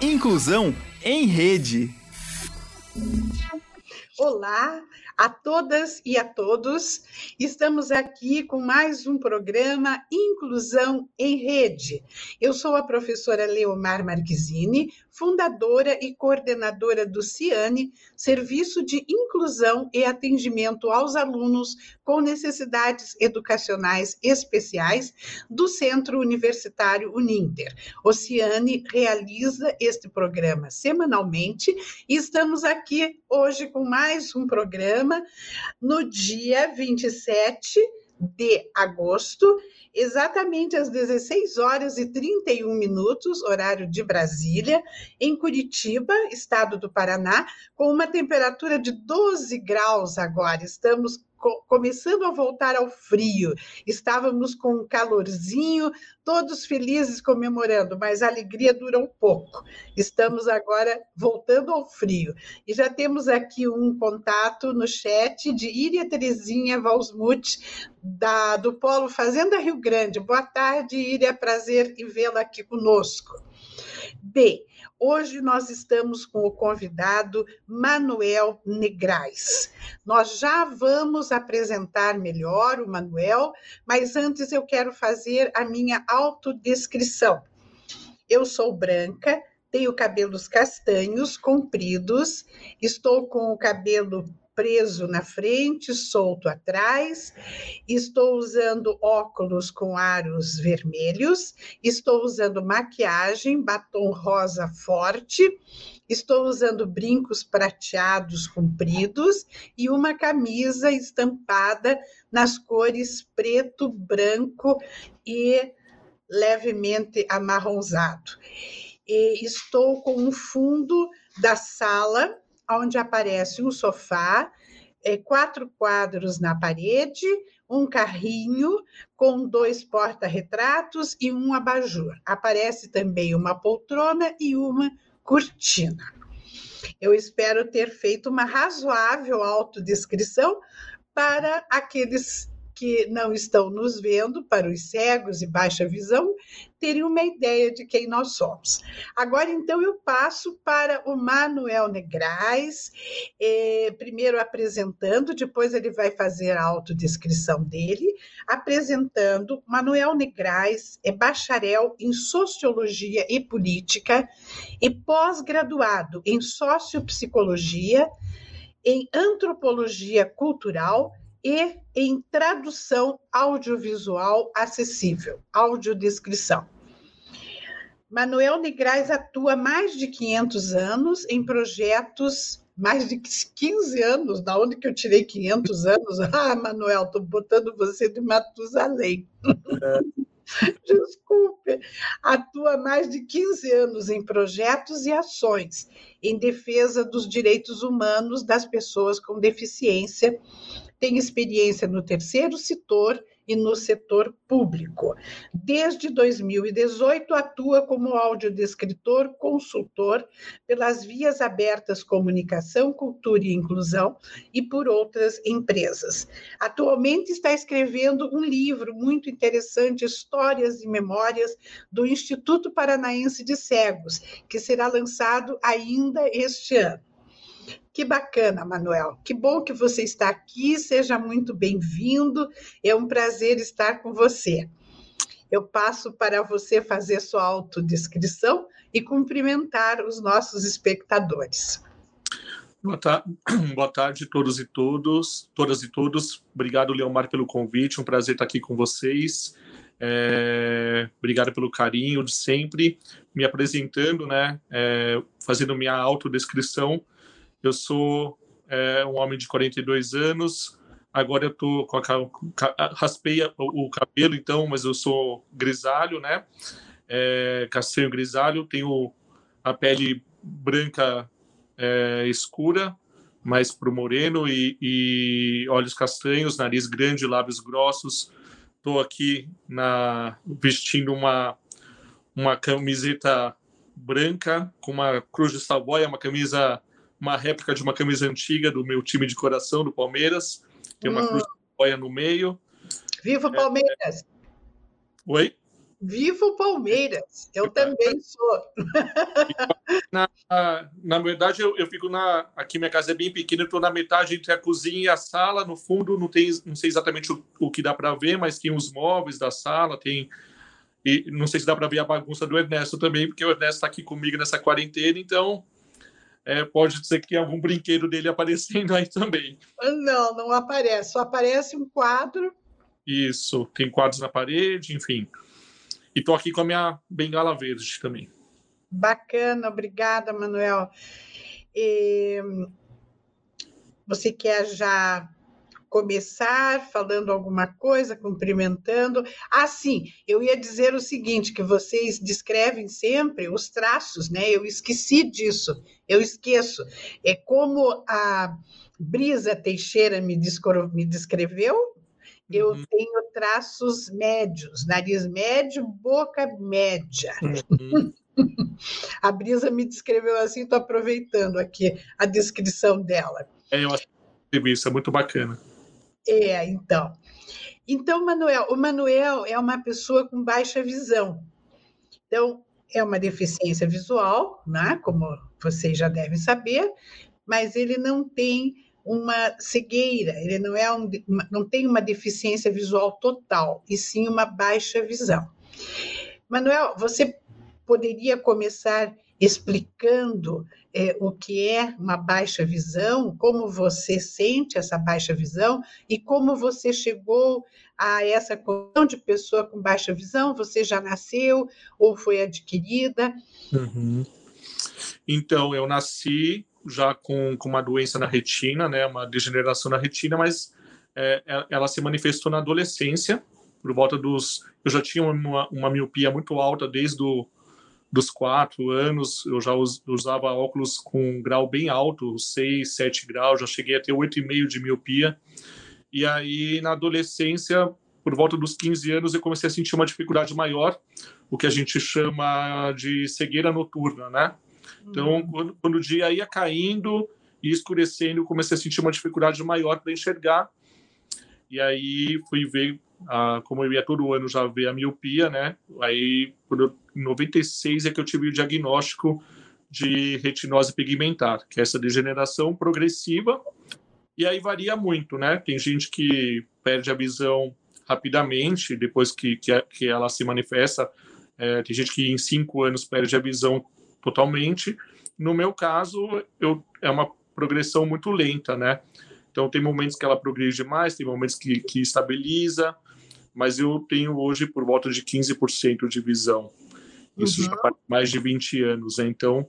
Inclusão em Rede. Olá a todas e a todos. Estamos aqui com mais um programa Inclusão em Rede. Eu sou a professora Leomar Marquezine, fundadora e coordenadora do CIANE, Serviço de Inclusão e Atendimento aos Alunos com Necessidades Educacionais Especiais do Centro Universitário Uninter. O CIANE realiza este programa semanalmente e estamos aqui hoje com mais um programa no dia 27 de agosto exatamente às 16 horas e 31 minutos, horário de Brasília, em Curitiba, estado do Paraná, com uma temperatura de 12 graus agora. Estamos começando a voltar ao frio. Estávamos com um calorzinho, todos felizes comemorando, mas a alegria dura um pouco. Estamos agora voltando ao frio. E já temos aqui um contato no chat de Iria Terezinha Valsmut, da, do Polo Fazenda Rio Grande. Boa tarde, Iria, prazer em vê-la aqui conosco. B. Hoje nós estamos com o convidado Manuel Negrais. Nós já vamos apresentar melhor o Manuel, mas antes eu quero fazer a minha autodescrição. Eu sou branca, tenho cabelos castanhos, compridos, estou com o cabelo preso na frente, solto atrás. Estou usando óculos com aros vermelhos. Estou usando maquiagem, batom rosa forte. Estou usando brincos prateados compridos e uma camisa estampada nas cores preto, branco e levemente amarronzado. E estou com um fundo da sala onde aparece um sofá, é, quatro quadros na parede, um carrinho com dois porta-retratos e um abajur. Aparece também uma poltrona e uma cortina. Eu espero ter feito uma razoável autodescrição para aqueles que não estão nos vendo, para os cegos e baixa visão, terem uma ideia de quem nós somos. Agora, então, eu passo para o Manuel Negrais, eh, primeiro apresentando, depois ele vai fazer a autodescrição dele, apresentando. Manuel Negrais é bacharel em Sociologia e Política e pós-graduado em Sociopsicologia, em Antropologia Cultural e em tradução audiovisual acessível, audiodescrição. Manuel Negrais atua mais de 500 anos em projetos, mais de 15 anos, da onde que eu tirei 500 anos? Ah, Manuel, estou botando você de Matusalém. É. Desculpe. Atua mais de 15 anos em projetos e ações em defesa dos direitos humanos das pessoas com deficiência tem experiência no terceiro setor e no setor público. Desde 2018, atua como audiodescritor, consultor pelas vias abertas Comunicação, Cultura e Inclusão e por outras empresas. Atualmente está escrevendo um livro muito interessante, Histórias e Memórias do Instituto Paranaense de Cegos, que será lançado ainda este ano. Que bacana, Manuel. Que bom que você está aqui. Seja muito bem-vindo. É um prazer estar com você. Eu passo para você fazer sua autodescrição e cumprimentar os nossos espectadores. Boa tarde, boa tarde a todos e todos, todas e todos. Obrigado, Leomar, pelo convite. Um prazer estar aqui com vocês. É, obrigado pelo carinho de sempre. Me apresentando, né? É, fazendo minha autodescrição. Eu sou é, um homem de 42 anos. Agora eu tô com a, raspei o cabelo, então, mas eu sou grisalho, né? É, castanho grisalho, tenho a pele branca é, escura, mais pro moreno e, e, olhos castanhos, nariz grande, lábios grossos. Estou aqui na vestindo uma uma camiseta branca com uma cruz de savoia, uma camisa uma réplica de uma camisa antiga do meu time de coração, do Palmeiras. Tem uma hum. cruz de no meio. Viva o Palmeiras! É... Oi? Viva o Palmeiras! Eu também sou. Na, na verdade, eu, eu fico na. Aqui minha casa é bem pequena, eu estou na metade entre a cozinha e a sala. No fundo, não tem, não sei exatamente o, o que dá para ver, mas tem os móveis da sala, tem. E não sei se dá para ver a bagunça do Ernesto também, porque o Ernesto está aqui comigo nessa quarentena, então é, pode ser que algum brinquedo dele aparecendo aí também. Não, não aparece, só aparece um quadro. Isso, tem quadros na parede, enfim. E estou aqui com a minha bengala verde também. Bacana, obrigada, Manuel. E você quer já começar falando alguma coisa, cumprimentando? Ah, sim, eu ia dizer o seguinte, que vocês descrevem sempre os traços, né? Eu esqueci disso, eu esqueço. É como a Brisa Teixeira me, me descreveu, eu uhum. tenho traços médios, nariz médio, boca média. Uhum. A Brisa me descreveu assim, estou aproveitando aqui a descrição dela. É, eu acho que isso é muito bacana. É, então. Então, Manuel, o Manuel é uma pessoa com baixa visão. Então, é uma deficiência visual, né? como vocês já devem saber, mas ele não tem uma cegueira, ele não, é um, não tem uma deficiência visual total, e sim uma baixa visão. Manuel, você poderia começar explicando é, o que é uma baixa visão, como você sente essa baixa visão e como você chegou a essa condição de pessoa com baixa visão? Você já nasceu ou foi adquirida? Uhum. Então, eu nasci já com, com uma doença na retina, né, uma degeneração na retina, mas é, é ela se manifestou na adolescência, por volta dos. Eu já tinha uma, uma miopia muito alta desde o dos quatro anos, eu já usava óculos com um grau bem alto, 6, 7 graus, já cheguei a ter 8,5 de miopia. E aí, na adolescência, por volta dos 15 anos, eu comecei a sentir uma dificuldade maior, o que a gente chama de cegueira noturna, né? Então, uhum. quando, quando o dia ia caindo e escurecendo, eu comecei a sentir uma dificuldade maior para enxergar. E aí fui ver como eu ia todo ano já ver a miopia, né? Aí, em 96 é que eu tive o diagnóstico de retinose pigmentar, que é essa degeneração progressiva. E aí varia muito, né? Tem gente que perde a visão rapidamente depois que, que, que ela se manifesta. É, tem gente que em cinco anos perde a visão totalmente. No meu caso, eu, é uma progressão muito lenta, né? Então, tem momentos que ela progride mais, tem momentos que, que estabiliza, mas eu tenho hoje por volta de 15% de visão. Isso uhum. já faz mais de 20 anos, né? Então,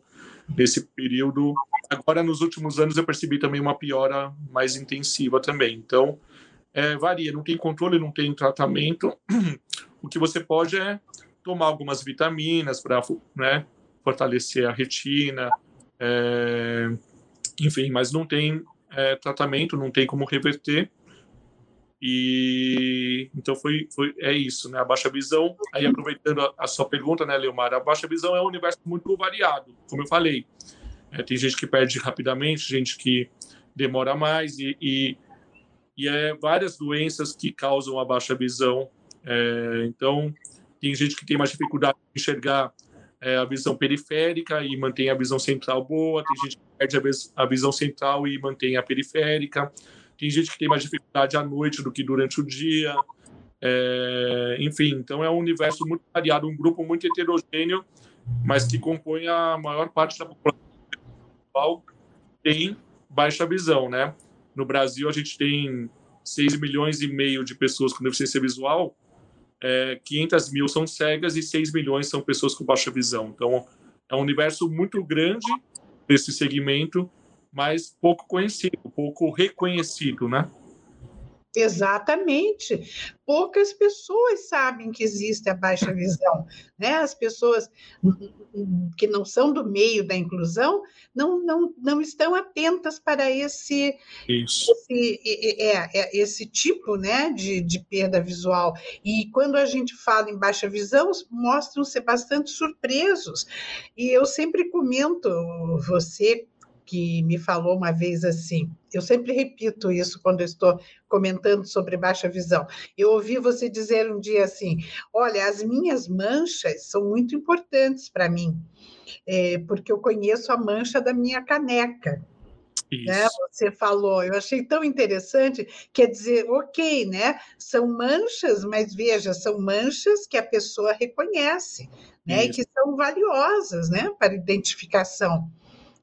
nesse período, agora nos últimos anos eu percebi também uma piora mais intensiva também. Então, é, varia, não tem controle, não tem tratamento. O que você pode é tomar algumas vitaminas para né, fortalecer a retina, é, enfim, mas não tem é, tratamento, não tem como reverter. E então foi, foi é isso, né? A baixa visão. Aí aproveitando a, a sua pergunta, né, Leomar, a baixa visão é um universo muito variado, como eu falei. É, tem gente que perde rapidamente, gente que demora mais e, e, e é várias doenças que causam a baixa visão. É, então tem gente que tem mais dificuldade de enxergar é, a visão periférica e mantém a visão central boa, tem gente que perde a, a visão central e mantém a periférica. Tem gente que tem mais dificuldade à noite do que durante o dia. É, enfim, então é um universo muito variado, um grupo muito heterogêneo, mas que compõe a maior parte da população tem baixa visão, né? No Brasil a gente tem 6 milhões e meio de pessoas com deficiência visual, é, 500 mil são cegas e 6 milhões são pessoas com baixa visão. Então é um universo muito grande desse segmento mas pouco conhecido, pouco reconhecido, né? Exatamente. Poucas pessoas sabem que existe a baixa visão, né? As pessoas que não são do meio da inclusão não, não, não estão atentas para esse esse, é, é, esse tipo né, de, de perda visual. E quando a gente fala em baixa visão, mostram ser bastante surpresos. E eu sempre comento, você que me falou uma vez assim. Eu sempre repito isso quando estou comentando sobre baixa visão. Eu ouvi você dizer um dia assim: olha, as minhas manchas são muito importantes para mim, é, porque eu conheço a mancha da minha caneca. Né? Você falou, eu achei tão interessante, quer dizer, ok, né? São manchas, mas veja, são manchas que a pessoa reconhece, né? Isso. E que são valiosas, né? Para identificação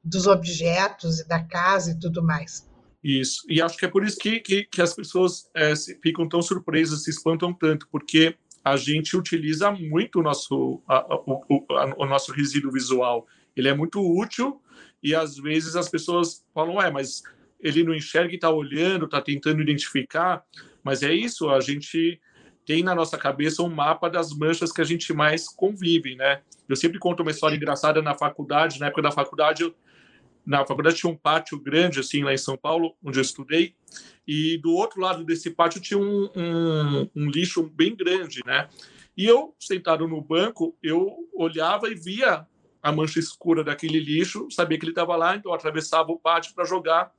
dos objetos e da casa e tudo mais. Isso, e acho que é por isso que, que, que as pessoas é, ficam tão surpresas, se espantam tanto, porque a gente utiliza muito o nosso, a, a, o, a, o nosso resíduo visual. Ele é muito útil e às vezes as pessoas falam, ué, mas ele não enxerga e está olhando, está tentando identificar, mas é isso, a gente tem na nossa cabeça um mapa das manchas que a gente mais convive, né? Eu sempre conto uma história engraçada na faculdade, na época da faculdade, eu, na faculdade tinha um pátio grande, assim, lá em São Paulo, onde eu estudei, e do outro lado desse pátio tinha um, um, um lixo bem grande, né? E eu, sentado no banco, eu olhava e via a mancha escura daquele lixo, sabia que ele estava lá, então eu atravessava o pátio para jogar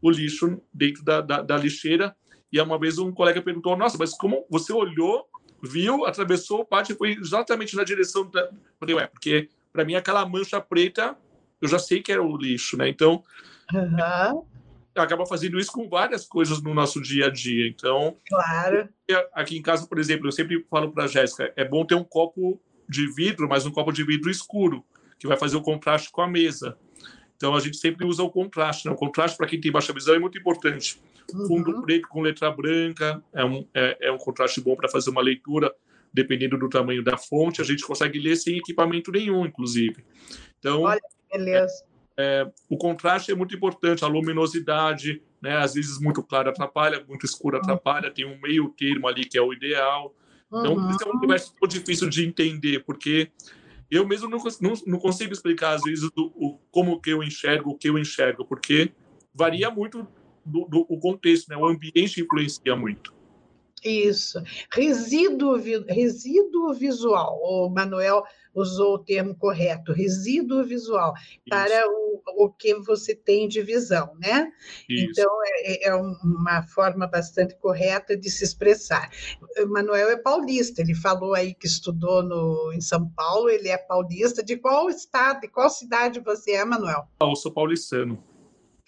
o lixo dentro da, da, da, lixeira. E uma vez um colega perguntou: Nossa, mas como você olhou, viu, atravessou o pátio e foi exatamente na direção da. Eu falei: Ué, porque para mim aquela mancha preta eu já sei que era o lixo, né? Então. Uhum. Acaba fazendo isso com várias coisas no nosso dia a dia. Então, claro. Aqui em casa, por exemplo, eu sempre falo para a Jéssica: é bom ter um copo de vidro, mas um copo de vidro escuro que vai fazer o contraste com a mesa. Então a gente sempre usa o contraste. Né? O contraste para quem tem baixa visão é muito importante. Uhum. Fundo preto com letra branca é um, é, é um contraste bom para fazer uma leitura, dependendo do tamanho da fonte. A gente consegue ler sem equipamento nenhum, inclusive. Então, Olha, beleza. É, o contraste é muito importante, a luminosidade, né? Às vezes muito claro atrapalha, muito escuro atrapalha. Tem um meio termo ali que é o ideal. Então, uhum. isso é um universo muito difícil de entender, porque eu mesmo não, não, não consigo explicar, às vezes, do, o, como que eu enxergo, o que eu enxergo, porque varia muito do, do o contexto, né? o ambiente influencia muito. Isso. Resíduo, resíduo visual. O Manuel usou o termo correto, resíduo visual, Isso. para o, o que você tem de visão, né? Isso. Então, é, é, uma forma bastante correta de se expressar. O Manuel é paulista, ele falou aí que estudou no, em São Paulo, ele é paulista. De qual estado, de qual cidade você é, Manuel? Eu sou paulistano.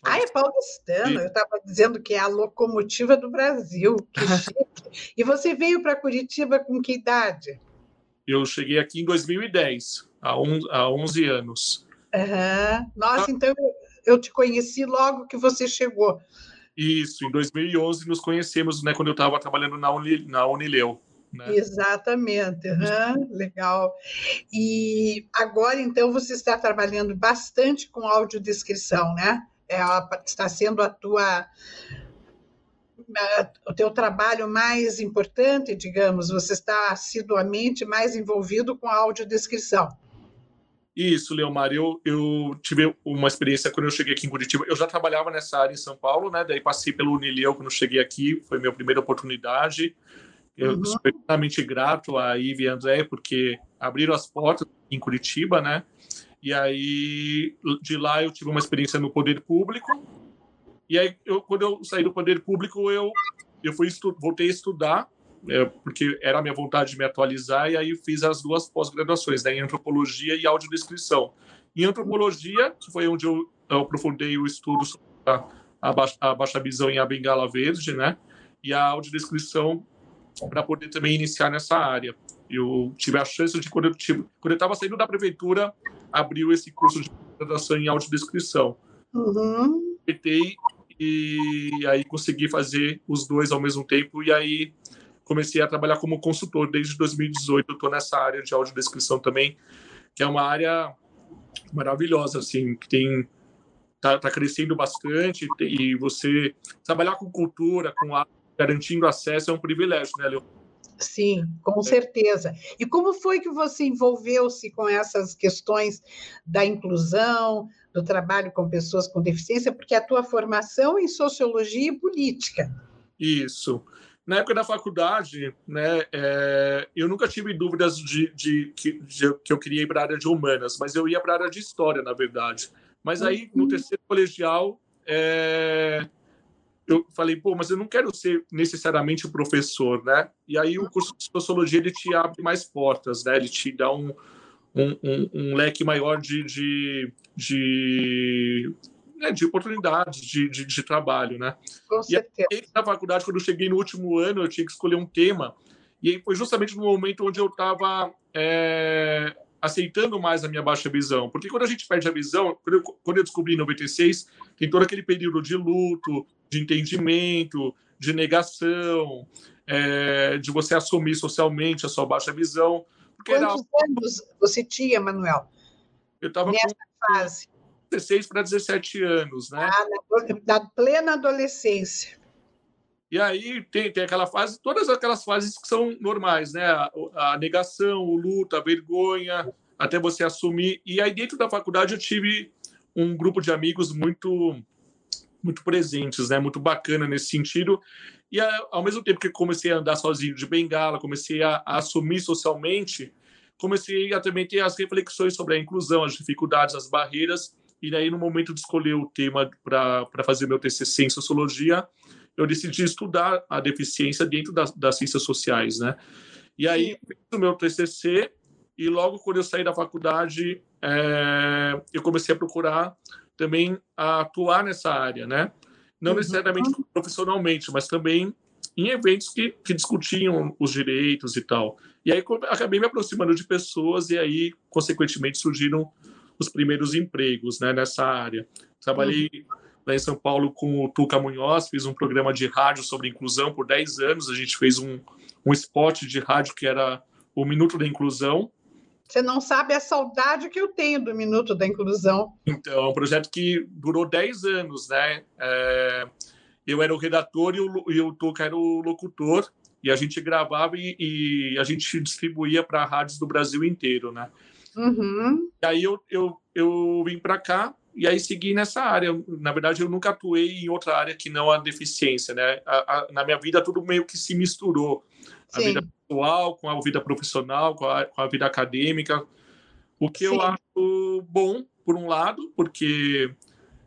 Ah, é paulistano. Eu estava dizendo que é a locomotiva do Brasil. Que chique. e você veio para Curitiba com que idade? Eu cheguei aqui em 2010, há, on, há 11 anos. Uhum. Nossa, ah. então eu te conheci logo que você chegou. Isso, em 2011 nos conhecemos, né, quando eu estava trabalhando na, Uni, na Unileu. Né? Exatamente, uhum, legal. E agora, então, você está trabalhando bastante com audiodescrição, né? É, está sendo a tua o teu trabalho mais importante, digamos, você está assiduamente mais envolvido com a audiodescrição. Isso, Leomar, eu, eu tive uma experiência quando eu cheguei aqui em Curitiba, eu já trabalhava nessa área em São Paulo, né, daí passei pelo Unileu quando cheguei aqui, foi minha primeira oportunidade, eu uhum. sou extremamente grato a Ive e André, porque abriram as portas em Curitiba, né, e aí, de lá, eu tive uma experiência no poder público. E aí, eu, quando eu saí do poder público, eu, eu fui voltei a estudar, é, porque era a minha vontade de me atualizar, e aí fiz as duas pós-graduações, né, em antropologia e audiodescrição. Em antropologia, que foi onde eu, eu aprofundei o estudo sobre a, a, baixa, a baixa visão em a bengala verde, né, e a audiodescrição para poder também iniciar nessa área. Eu tive a chance de, quando eu estava saindo da prefeitura, abriu esse curso de graduação em audiodescrição. Uhum. E aí consegui fazer os dois ao mesmo tempo, e aí comecei a trabalhar como consultor desde 2018. Eu estou nessa área de audiodescrição também, que é uma área maravilhosa, assim, que tem tá, tá crescendo bastante e você trabalhar com cultura, com arte, garantindo acesso é um privilégio, né, Leon? Sim, com certeza. E como foi que você envolveu-se com essas questões da inclusão, do trabalho com pessoas com deficiência, porque a tua formação é em sociologia e política. Isso. Na época da faculdade, né, é, eu nunca tive dúvidas de, de, de, de que eu queria ir para a área de humanas, mas eu ia para a área de história, na verdade. Mas aí, no uhum. terceiro colegial, é, eu falei, pô, mas eu não quero ser necessariamente professor, né? E aí o curso de sociologia ele te abre mais portas, né? Ele te dá um, um, um, um leque maior de, de, de, né, de oportunidades de, de, de, trabalho, né? Com certeza. E aí, na faculdade, quando eu cheguei no último ano, eu tinha que escolher um tema. E aí foi justamente no momento onde eu estava é, aceitando mais a minha baixa visão. Porque quando a gente perde a visão, quando eu, quando eu descobri em 96, tem todo aquele período de luto, de entendimento, de negação, é, de você assumir socialmente a sua baixa visão. Quantos era... anos você tinha, Manuel? Eu estava com fase. 16 para 17 anos, né? Ah, na, na plena adolescência. E aí tem, tem aquela fase, todas aquelas fases que são normais, né? A, a, negação, o luto, a vergonha, até você assumir. E aí dentro da faculdade eu tive um grupo de amigos muito muito presentes, né? Muito bacana nesse sentido. E ao mesmo tempo que comecei a andar sozinho de bengala, comecei a, a assumir socialmente, comecei a também ter as reflexões sobre a inclusão, as dificuldades, as barreiras. E daí, no momento de escolher o tema para fazer meu TCC em sociologia, eu decidi estudar a deficiência dentro das, das ciências sociais, né? E aí, fiz o meu TCC e logo quando eu saí da faculdade, é, eu comecei a procurar também a atuar nessa área, né? Não uhum. necessariamente profissionalmente, mas também em eventos que, que discutiam os direitos e tal. E aí acabei me aproximando de pessoas e aí, consequentemente, surgiram os primeiros empregos né, nessa área. Trabalhei uhum lá em São Paulo com o Tuca Munhoz, fiz um programa de rádio sobre inclusão por 10 anos. A gente fez um, um spot de rádio que era o Minuto da Inclusão. Você não sabe a saudade que eu tenho do Minuto da Inclusão. Então, é um projeto que durou 10 anos, né? É, eu era o redator e o, e o Tuca era o locutor, e a gente gravava e, e a gente distribuía para rádios do Brasil inteiro, né? Uhum. E aí eu, eu, eu vim para cá e aí segui nessa área. Na verdade, eu nunca atuei em outra área que não a deficiência, né? A, a, na minha vida, tudo meio que se misturou. A Sim. vida pessoal com a vida profissional, com a, com a vida acadêmica. O que Sim. eu acho bom, por um lado, porque,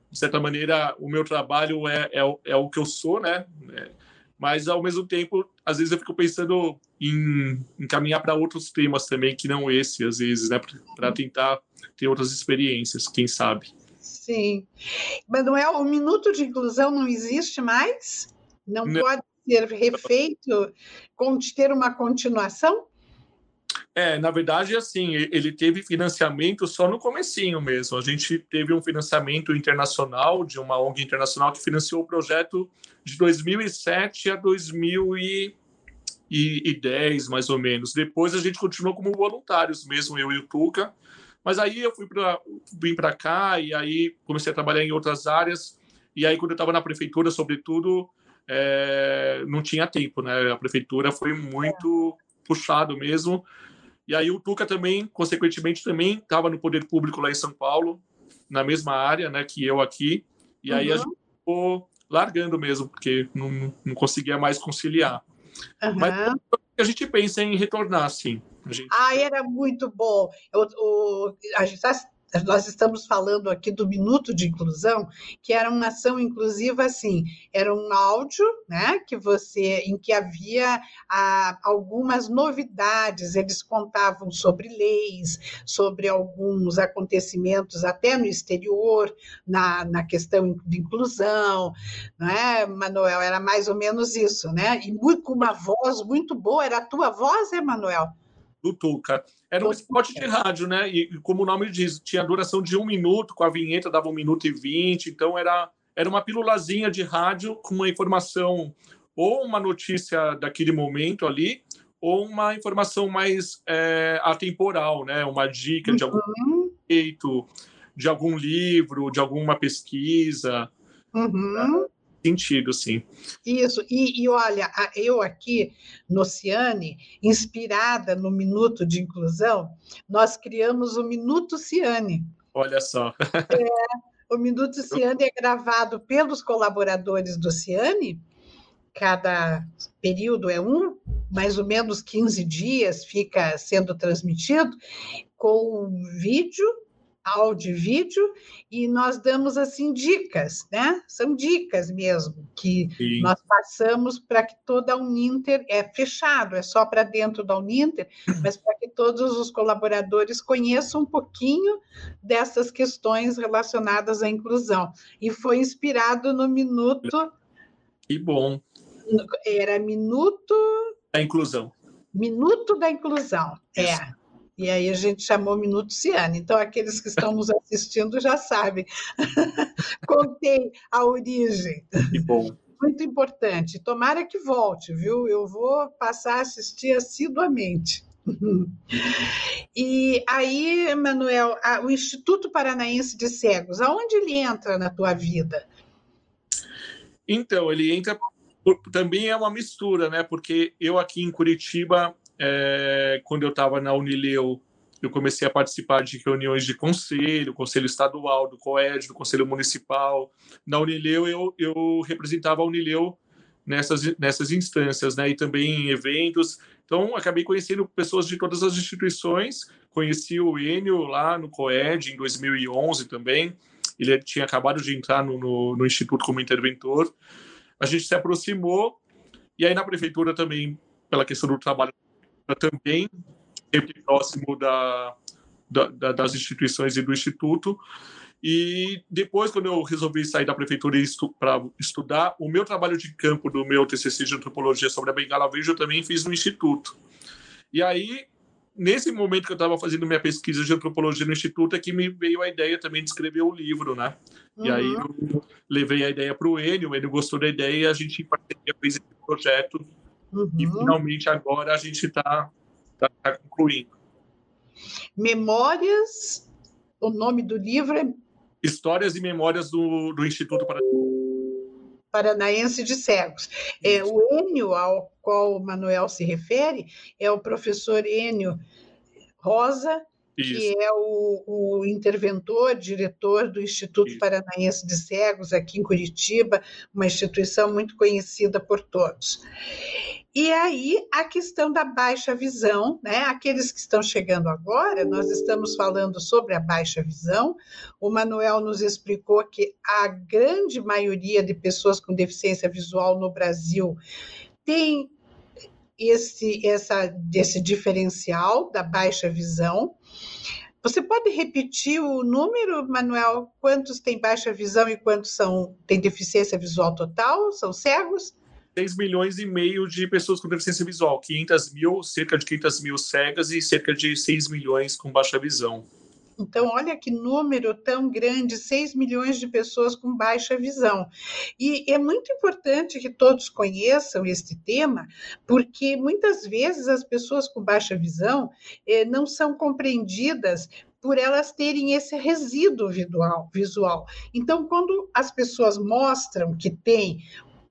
de certa maneira, o meu trabalho é, é, é o que eu sou, né? É, mas, ao mesmo tempo, às vezes eu fico pensando em, em caminhar para outros temas também, que não esse, às vezes, né? Para tentar ter outras experiências, quem sabe. Sim. Manuel, o minuto de inclusão não existe mais? Não, não. pode ser refeito, ter uma continuação? É, na verdade, assim, ele teve financiamento só no comecinho mesmo. A gente teve um financiamento internacional de uma ONG internacional que financiou o projeto de 2007 a 2010, mais ou menos. Depois a gente continuou como voluntários mesmo, eu e o Tuca, mas aí eu fui para vim para cá e aí comecei a trabalhar em outras áreas. E aí quando eu estava na prefeitura, sobretudo, é, não tinha tempo, né? A prefeitura foi muito puxado mesmo. E aí o Tuca também, consequentemente, também estava no poder público lá em São Paulo, na mesma área, né, que eu aqui. E aí uhum. a gente ficou largando mesmo, porque não, não conseguia mais conciliar. Uhum. Mas a gente pensa em retornar, sim. Gente... Ah, era muito bom. Eu, o, a gente está nós estamos falando aqui do Minuto de Inclusão, que era uma ação inclusiva assim, era um áudio, né, que você em que havia ah, algumas novidades, eles contavam sobre leis, sobre alguns acontecimentos até no exterior, na, na questão de inclusão, não é, Manuel? Era mais ou menos isso, né? E muito, com uma voz muito boa, era a tua voz, Emanuel? Do Tuca. Era um spot de rádio, né? E como o nome diz, tinha duração de um minuto, com a vinheta dava um minuto e vinte, então era, era uma pílulazinha de rádio com uma informação, ou uma notícia daquele momento ali, ou uma informação mais é, atemporal, né? Uma dica de algum uhum. jeito, de algum livro, de alguma pesquisa. Uhum. Né? Sentido, sim. Isso, e, e, olha, eu aqui no Ciane, inspirada no Minuto de Inclusão, nós criamos o Minuto Ciane. Olha só. É, o Minuto Ciane é gravado pelos colaboradores do Ciane, cada período é um, mais ou menos 15 dias fica sendo transmitido, com vídeo áudio e vídeo, e nós damos assim dicas, né? São dicas mesmo que Sim. nós passamos para que toda a Uninter é fechado, é só para dentro da Uninter, mas para que todos os colaboradores conheçam um pouquinho dessas questões relacionadas à inclusão. E foi inspirado no minuto. Que bom. Era minuto. Da inclusão. Minuto da inclusão. É. Isso. É. E aí a gente chamou Minuto Ciane. Então, aqueles que estão nos assistindo já sabem. Contei a origem. Que bom. Muito importante. Tomara que volte, viu? Eu vou passar a assistir assiduamente. E aí, Manuel, o Instituto Paranaense de Cegos, aonde ele entra na tua vida? Então, ele entra também é uma mistura, né? Porque eu aqui em Curitiba é, quando eu estava na Unileu, eu comecei a participar de reuniões de conselho, conselho estadual, do COED, do conselho municipal. Na Unileu, eu, eu representava a Unileu nessas, nessas instâncias, né? E também em eventos. Então, acabei conhecendo pessoas de todas as instituições. Conheci o Enio lá no COED em 2011 também. Ele tinha acabado de entrar no, no, no Instituto como interventor. A gente se aproximou. E aí, na prefeitura também, pela questão do trabalho também sempre próximo da, da, das instituições e do instituto. E depois, quando eu resolvi sair da prefeitura estu para estudar, o meu trabalho de campo do meu TCC de antropologia sobre a Bengala Verde eu também fiz no instituto. E aí, nesse momento que eu estava fazendo minha pesquisa de antropologia no instituto, é que me veio a ideia também de escrever o livro, né? Uhum. E aí uhum. eu levei a ideia para o Enio, o Enio gostou da ideia e a gente em parceria fez esse projeto Uhum. E finalmente agora a gente está tá, tá concluindo. Memórias, o nome do livro é. Histórias e Memórias do, do Instituto Paranaense de Cegos. É, o Enio, ao qual o Manuel se refere, é o professor Enio Rosa, isso. que é o, o, interventor, diretor do Instituto Isso. Paranaense de Cegos, aqui em Curitiba, uma instituição muito conhecida por todos. E aí a questão da baixa visão, né? Aqueles que estão chegando agora, nós estamos falando sobre a baixa visão. O Manuel nos explicou que a grande maioria de pessoas com deficiência visual no Brasil tem esse, essa, esse diferencial da baixa visão. Você pode repetir o número, Manuel? Quantos têm baixa visão e quantos são têm deficiência visual total? São cegos? 6 milhões e meio de pessoas com deficiência visual, 500 mil, cerca de 500 mil cegas e cerca de 6 milhões com baixa visão. Então, olha que número tão grande, 6 milhões de pessoas com baixa visão. E é muito importante que todos conheçam este tema, porque muitas vezes as pessoas com baixa visão eh, não são compreendidas por elas terem esse resíduo visual, visual. Então, quando as pessoas mostram que têm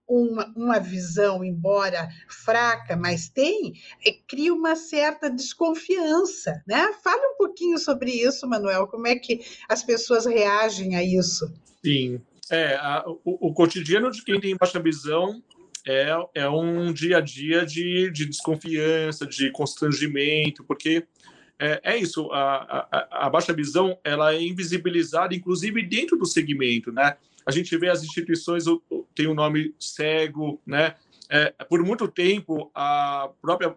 uma, uma visão, embora fraca, mas tem, é, cria uma certa desconfiança, né? Fale um pouquinho sobre isso, Manuel, como é que as pessoas reagem a isso? Sim, é, a, o, o, cotidiano de quem tem baixa visão é, é um dia a dia de, de desconfiança, de constrangimento, porque é, é isso, a, a, a baixa visão ela é invisibilizada, inclusive dentro do segmento, né? A gente vê as instituições tem o um nome cego, né? É, por muito tempo a própria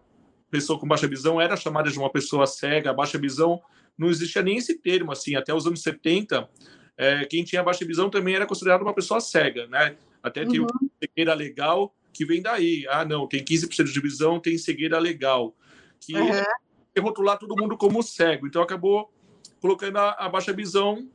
pessoa com baixa visão era chamada de uma pessoa cega. A baixa visão não existia nem esse termo assim. Até os anos 70, é, quem tinha baixa visão também era considerado uma pessoa cega, né? Até uhum. tem cegueira legal que vem daí. Ah, não, tem 15% de visão, tem cegueira legal. Que uhum. rotular todo mundo como cego. Então acabou colocando a, a baixa visão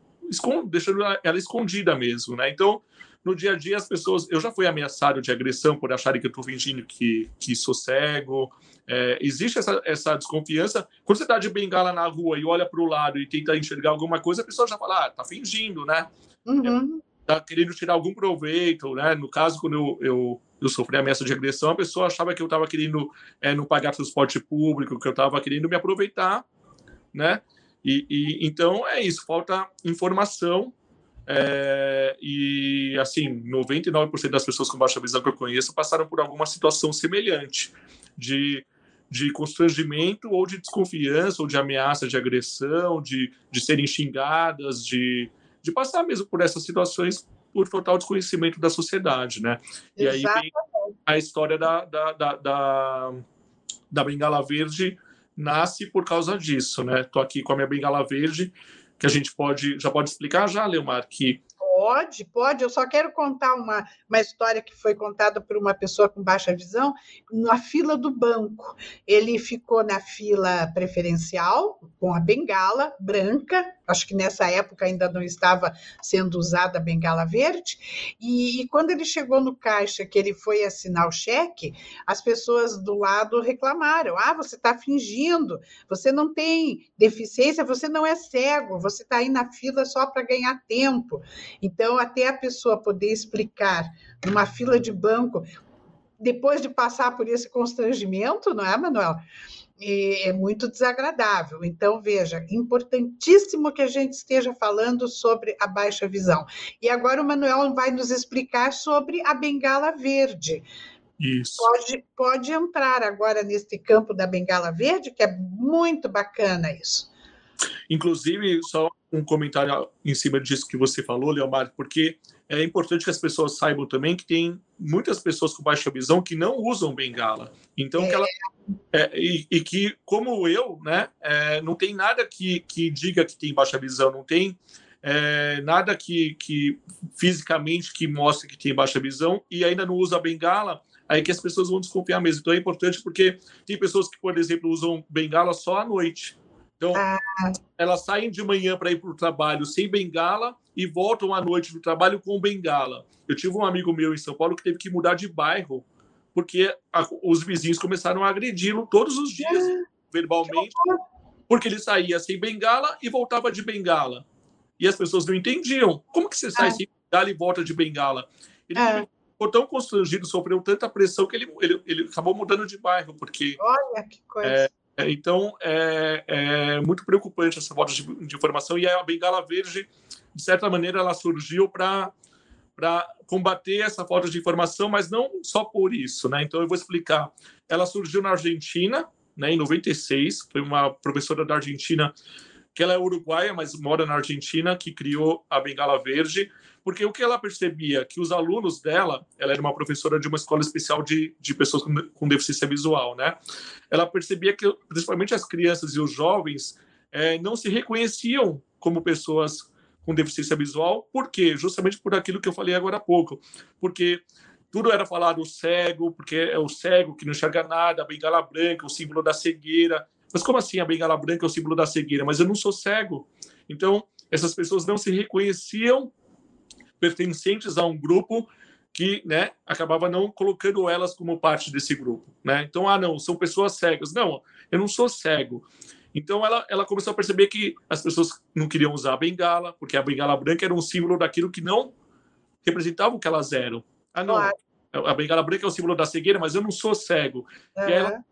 deixando ela escondida mesmo, né? Então, no dia a dia, as pessoas. Eu já fui ameaçado de agressão por acharem que eu estou fingindo que, que sou cego. É, existe essa, essa desconfiança. Quando você está de bengala na rua e olha para o lado e tenta enxergar alguma coisa, a pessoa já fala, ah, tá fingindo, né? Uhum. Tá querendo tirar algum proveito, né? No caso, quando eu, eu, eu sofri ameaça de agressão, a pessoa achava que eu estava querendo é, não pagar transporte público, que eu estava querendo me aproveitar, né? E, e, então é isso, falta informação. É, e assim, 99% das pessoas com baixa visão que eu conheço passaram por alguma situação semelhante de de constrangimento ou de desconfiança ou de ameaça de agressão, de, de serem xingadas, de, de passar mesmo por essas situações por total desconhecimento da sociedade, né? E aí vem a história da, da, da, da, da bengala verde nasce por causa disso, né? Tô aqui com a minha bengala verde, que a gente pode já pode explicar já, Leomar, que Pode, pode. Eu só quero contar uma, uma história que foi contada por uma pessoa com baixa visão na fila do banco. Ele ficou na fila preferencial com a bengala branca. Acho que nessa época ainda não estava sendo usada a bengala verde. E, e quando ele chegou no caixa, que ele foi assinar o cheque, as pessoas do lado reclamaram: Ah, você está fingindo, você não tem deficiência, você não é cego, você está aí na fila só para ganhar tempo. Então, até a pessoa poder explicar numa fila de banco, depois de passar por esse constrangimento, não é, Manuel? é muito desagradável. Então, veja, importantíssimo que a gente esteja falando sobre a baixa visão. E agora o Manuel vai nos explicar sobre a bengala verde. Isso. Pode, pode entrar agora neste campo da bengala verde, que é muito bacana isso. Inclusive, só um comentário em cima disso que você falou, Leomar, porque é importante que as pessoas saibam também que tem muitas pessoas com baixa visão que não usam bengala. Então, é. que ela, é, e, e, que, como eu, né, é, não tem nada que, que diga que tem baixa visão, não tem é, nada que, que fisicamente que mostre que tem baixa visão e ainda não usa bengala, aí que as pessoas vão desconfiar mesmo. Então é importante porque tem pessoas que, por exemplo, usam bengala só à noite. Então, ah. elas saem de manhã para ir para o trabalho sem bengala e voltam à noite do trabalho com bengala. Eu tive um amigo meu em São Paulo que teve que mudar de bairro porque a, os vizinhos começaram a agredi-lo todos os dias, ah. verbalmente, porque ele saía sem bengala e voltava de bengala. E as pessoas não entendiam. Como que você sai ah. sem bengala e volta de bengala? Ele ah. ficou tão constrangido, sofreu tanta pressão que ele, ele, ele acabou mudando de bairro, porque... Olha, que coisa... É, é, então, é, é, muito preocupante essa falta de, de, informação. E a Bengala Verde, de certa maneira, ela surgiu para combater essa falta de informação, mas não só por isso. Né? Então, eu vou explicar. Ela surgiu na Argentina, né, em 96. Foi uma professora da Argentina, que ela é uruguaia, mas mora na Argentina, que criou a Bengala Verde porque o que ela percebia que os alunos dela, ela era uma professora de uma escola especial de, de pessoas com, com deficiência visual, né? Ela percebia que principalmente as crianças e os jovens é, não se reconheciam como pessoas com deficiência visual, por quê? Justamente por aquilo que eu falei agora há pouco, porque tudo era falado cego, porque é o cego que não enxerga nada, a bengala branca, o símbolo da cegueira. Mas como assim a bengala branca é o símbolo da cegueira? Mas eu não sou cego. Então, essas pessoas não se reconheciam pertencentes a um grupo que né, acabava não colocando elas como parte desse grupo. Né? Então, ah, não, são pessoas cegas. Não, eu não sou cego. Então, ela, ela começou a perceber que as pessoas não queriam usar a bengala, porque a bengala branca era um símbolo daquilo que não representava o que elas eram. Ah, não, claro. a bengala branca é o símbolo da cegueira, mas eu não sou cego. Uhum. E ela,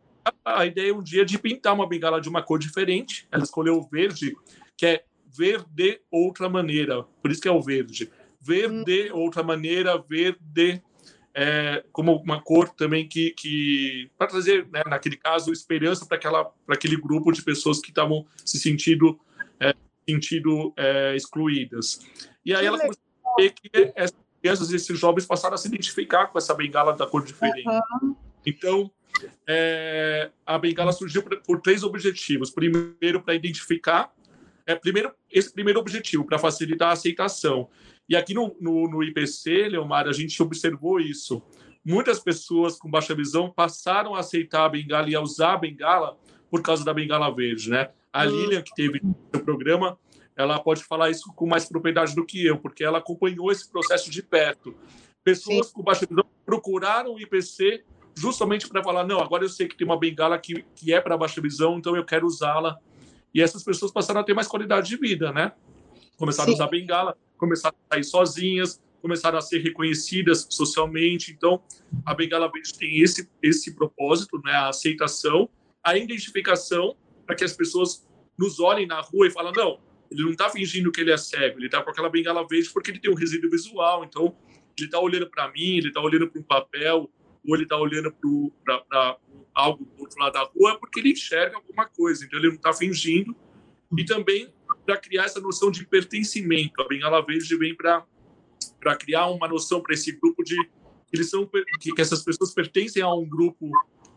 a, ideia um dia de pintar uma bengala de uma cor diferente. Ela escolheu o verde, que é ver de outra maneira. Por isso que é o verde ver de outra maneira, ver de é, como uma cor também que, que para trazer, né, naquele caso, esperança para aquele grupo de pessoas que estavam se sentindo é, sentindo é, excluídas. E aí que ela começou a ver que essas crianças, esses jovens passaram a se identificar com essa bengala da cor diferente. Uhum. Então, é, a bengala surgiu por, por três objetivos. Primeiro, para identificar é, primeiro, esse primeiro objetivo, para facilitar a aceitação. E aqui no, no, no IPC, Leomar, a gente observou isso. Muitas pessoas com baixa visão passaram a aceitar a bengala e a usar a bengala por causa da bengala verde, né? A hum. Lilian, que teve no programa, ela pode falar isso com mais propriedade do que eu, porque ela acompanhou esse processo de perto. Pessoas Sim. com baixa visão procuraram o IPC justamente para falar: não, agora eu sei que tem uma bengala que, que é para baixa visão, então eu quero usá-la. E essas pessoas passaram a ter mais qualidade de vida, né? Começaram Sim. a usar bengala, começaram a sair sozinhas, começaram a ser reconhecidas socialmente. Então, a Bengala Verde tem esse, esse propósito, né? a aceitação, a identificação, para que as pessoas nos olhem na rua e falem: não, ele não está fingindo que ele é cego, ele está com aquela bengala verde porque ele tem um resíduo visual. Então, ele está olhando para mim, ele está olhando para um papel, ou ele está olhando para algo do outro lado da rua, é porque ele enxerga alguma coisa, então ele não está fingindo. E também para criar essa noção de pertencimento. A Bengala Verde vem para criar uma noção para esse grupo de eles são que, que, essas pessoas pertencem a um grupo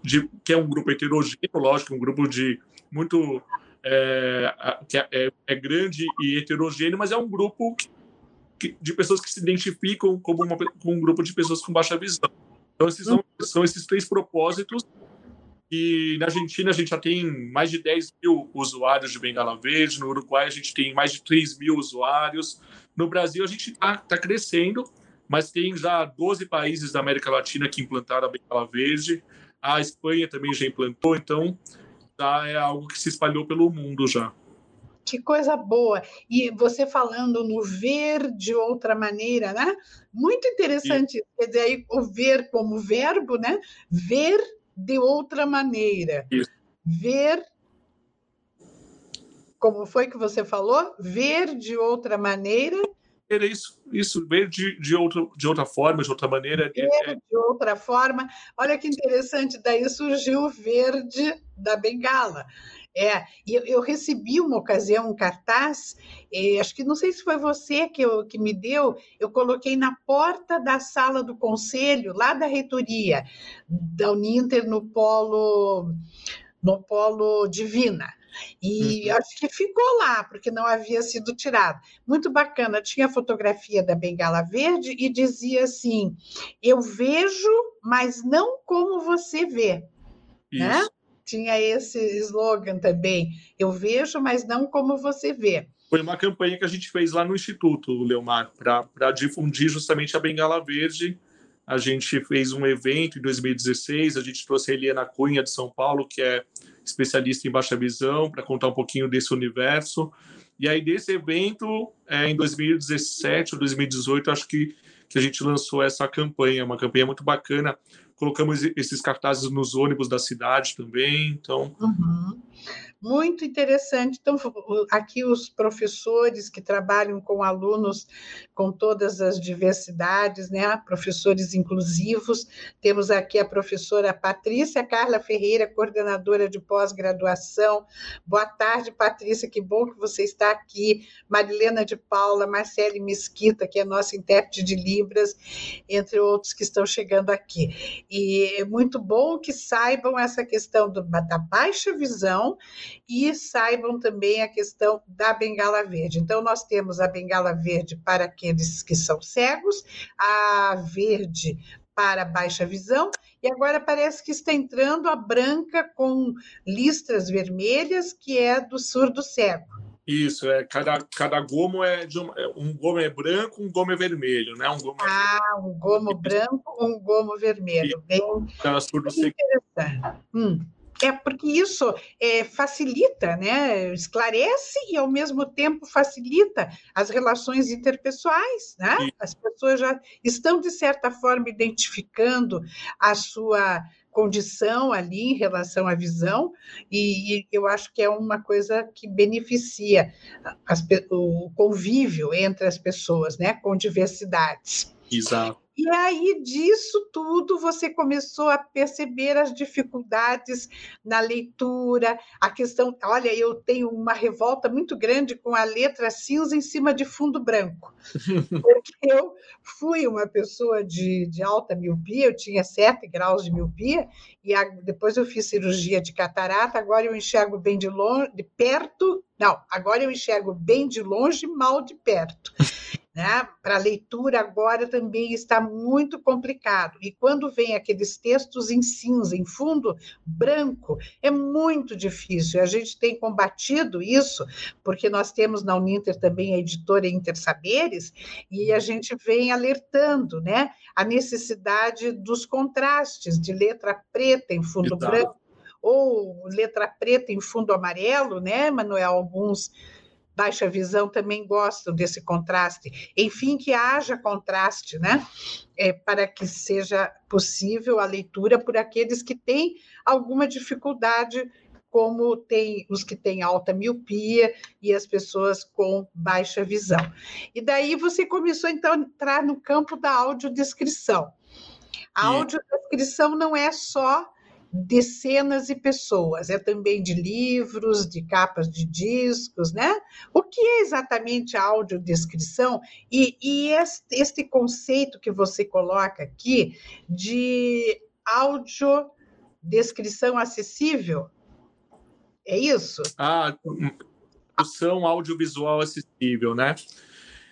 de que é um grupo heterogêneo, lógico, um grupo de muito é, que é, é, é, grande e heterogêneo, mas é um grupo que, de pessoas que se identificam como uma, com um grupo de pessoas com baixa visão. Então, esses são, são esses três propósitos e na Argentina a gente já tem mais de 10 mil usuários de Bengala Verde, no Uruguai a gente tem mais de 3 mil usuários, no Brasil a gente está tá crescendo, mas tem já 12 países da América Latina que implantaram a Bengala Verde, a Espanha também já implantou, então já é algo que se espalhou pelo mundo já. Que coisa boa! E você falando no ver de outra maneira, né? Muito interessante. Quer dizer, aí, o ver como verbo, né? Ver de outra maneira. Isso. Ver. Como foi que você falou? Ver de outra maneira. Era isso, isso, ver de, de, outro, de outra forma, de outra maneira. Ver é... de outra forma. Olha que interessante, daí surgiu o verde da bengala. É, eu, eu recebi uma ocasião um cartaz, eh, acho que não sei se foi você que, eu, que me deu, eu coloquei na porta da sala do conselho, lá da reitoria, da Uninter no polo, no polo Divina. E uhum. acho que ficou lá, porque não havia sido tirado. Muito bacana, tinha a fotografia da bengala verde e dizia assim: Eu vejo, mas não como você vê. Né? Isso. Né? Tinha esse slogan também. Eu vejo, mas não como você vê. Foi uma campanha que a gente fez lá no Instituto, Leomar, para difundir justamente a Bengala Verde. A gente fez um evento em 2016, a gente trouxe a Eliana Cunha de São Paulo, que é especialista em baixa visão, para contar um pouquinho desse universo. E aí, desse evento, é, em 2017 ou 2018, acho que, que a gente lançou essa campanha, uma campanha muito bacana colocamos esses cartazes nos ônibus da cidade também, então... Uhum. Muito interessante. Então, aqui os professores que trabalham com alunos com todas as diversidades, né? professores inclusivos. Temos aqui a professora Patrícia Carla Ferreira, coordenadora de pós-graduação. Boa tarde, Patrícia, que bom que você está aqui. Marilena de Paula, Marcele Mesquita, que é nossa intérprete de Libras, entre outros que estão chegando aqui. E é muito bom que saibam essa questão do, da baixa visão e saibam também a questão da bengala verde. Então, nós temos a bengala verde para aqueles que são cegos, a verde para baixa visão, e agora parece que está entrando a branca com listras vermelhas, que é do surdo cego. Isso, é cada, cada gomo é de um, é, um gomo é branco, um gomo é vermelho, né? Um gomo é ah, um gomo branco, um gomo vermelho. Bem, bem interessante. Hum. É porque isso é, facilita, né? esclarece e, ao mesmo tempo, facilita as relações interpessoais. Né? As pessoas já estão, de certa forma, identificando a sua condição ali em relação à visão, e, e eu acho que é uma coisa que beneficia as, o convívio entre as pessoas, né? com diversidades. Exato. E aí, disso tudo, você começou a perceber as dificuldades na leitura, a questão. Olha, eu tenho uma revolta muito grande com a letra cinza em cima de fundo branco, porque eu fui uma pessoa de, de alta miopia, eu tinha 7 graus de miopia, e a, depois eu fiz cirurgia de catarata, agora eu enxergo bem de longe, de perto. Não, agora eu enxergo bem de longe, mal de perto. Né? Para leitura agora também está muito complicado. E quando vem aqueles textos em cinza, em fundo branco, é muito difícil. A gente tem combatido isso, porque nós temos na Uninter também a editora Intersaberes, e a gente vem alertando né, a necessidade dos contrastes de letra preta em fundo branco, ou letra preta em fundo amarelo, né, Manuel? Alguns baixa visão também gostam desse contraste. Enfim, que haja contraste, né? É, para que seja possível a leitura por aqueles que têm alguma dificuldade, como tem os que têm alta miopia e as pessoas com baixa visão. E daí você começou então a entrar no campo da audiodescrição. A audiodescrição não é só de cenas e pessoas, é também de livros, de capas de discos, né? O que é exatamente a audiodescrição e, e este, este conceito que você coloca aqui de audiodescrição acessível? É isso? Ah, produção audiovisual acessível, né?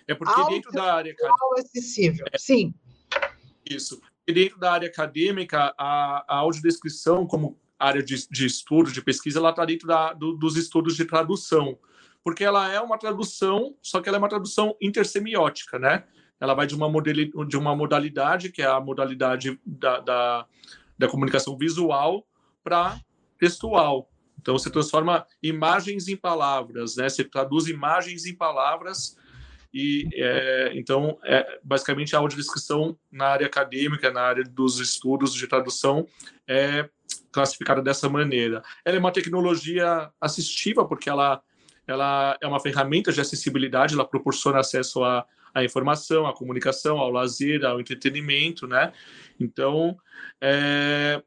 É porque dentro da área acessível, é, sim. Isso. Dentro da área acadêmica, a, a audiodescrição, como área de, de estudo, de pesquisa, ela está dentro da, do, dos estudos de tradução, porque ela é uma tradução, só que ela é uma tradução intersemiótica, né? Ela vai de uma, modeli, de uma modalidade, que é a modalidade da, da, da comunicação visual, para textual. Então, você transforma imagens em palavras, né? Você traduz imagens em palavras e é, então, é, basicamente, a audiodescrição na área acadêmica, na área dos estudos de tradução, é classificada dessa maneira. Ela é uma tecnologia assistiva, porque ela, ela é uma ferramenta de acessibilidade, ela proporciona acesso à, à informação, à comunicação, ao lazer, ao entretenimento, né? Então, é,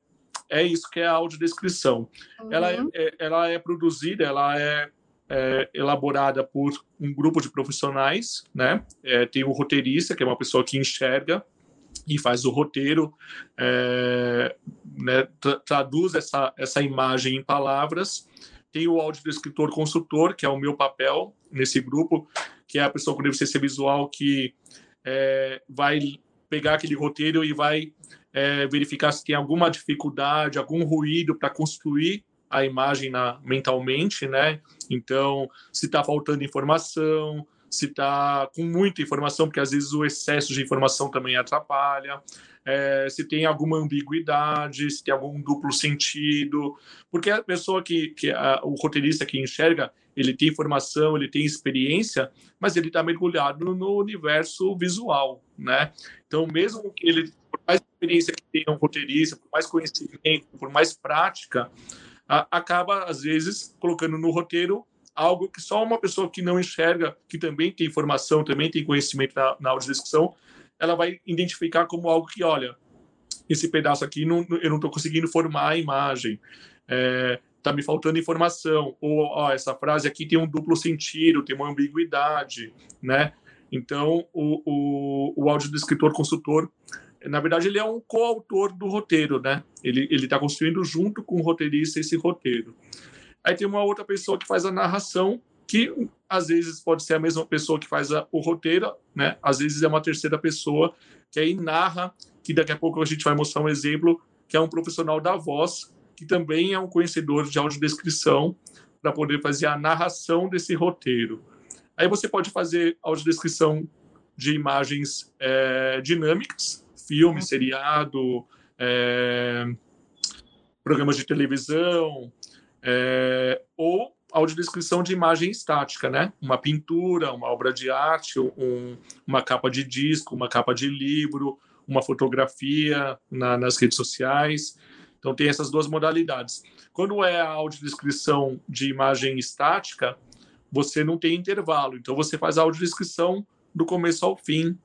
é isso que é a audiodescrição. Uhum. Ela, é, é, ela é produzida, ela é é, elaborada por um grupo de profissionais, né? É, tem o roteirista, que é uma pessoa que enxerga e faz o roteiro, é, né, tra traduz essa, essa imagem em palavras. Tem o audiodescritor consultor, que é o meu papel nesse grupo, que é a pessoa com deficiência visual que é, vai pegar aquele roteiro e vai é, verificar se tem alguma dificuldade, algum ruído para construir a imagem na, mentalmente, né? Então, se está faltando informação, se está com muita informação, porque às vezes o excesso de informação também atrapalha, é, se tem alguma ambiguidade, se tem algum duplo sentido, porque a pessoa que, que a, o roteirista que enxerga, ele tem informação, ele tem experiência, mas ele está mergulhado no universo visual, né? Então, mesmo que ele, por mais experiência que tenha um roteirista, por mais conhecimento, por mais prática, acaba, às vezes, colocando no roteiro algo que só uma pessoa que não enxerga, que também tem informação, também tem conhecimento na, na audiodescrição, ela vai identificar como algo que, olha, esse pedaço aqui não, eu não estou conseguindo formar a imagem, é, tá me faltando informação, ou ó, essa frase aqui tem um duplo sentido, tem uma ambiguidade, né? Então, o, o, o audiodescritor consultor na verdade, ele é um coautor do roteiro, né? Ele está construindo junto com o roteirista esse roteiro. Aí tem uma outra pessoa que faz a narração, que às vezes pode ser a mesma pessoa que faz a, o roteiro, né? Às vezes é uma terceira pessoa que aí narra, que daqui a pouco a gente vai mostrar um exemplo, que é um profissional da voz, que também é um conhecedor de audiodescrição, para poder fazer a narração desse roteiro. Aí você pode fazer audiodescrição de imagens é, dinâmicas, filme, uhum. seriado, é, programas de televisão, é, ou audiodescrição de imagem estática, né? Uma pintura, uma obra de arte, um, uma capa de disco, uma capa de livro, uma fotografia na, nas redes sociais. Então tem essas duas modalidades. Quando é a audiodescrição de imagem estática, você não tem intervalo. Então você faz a audiodescrição do começo ao fim,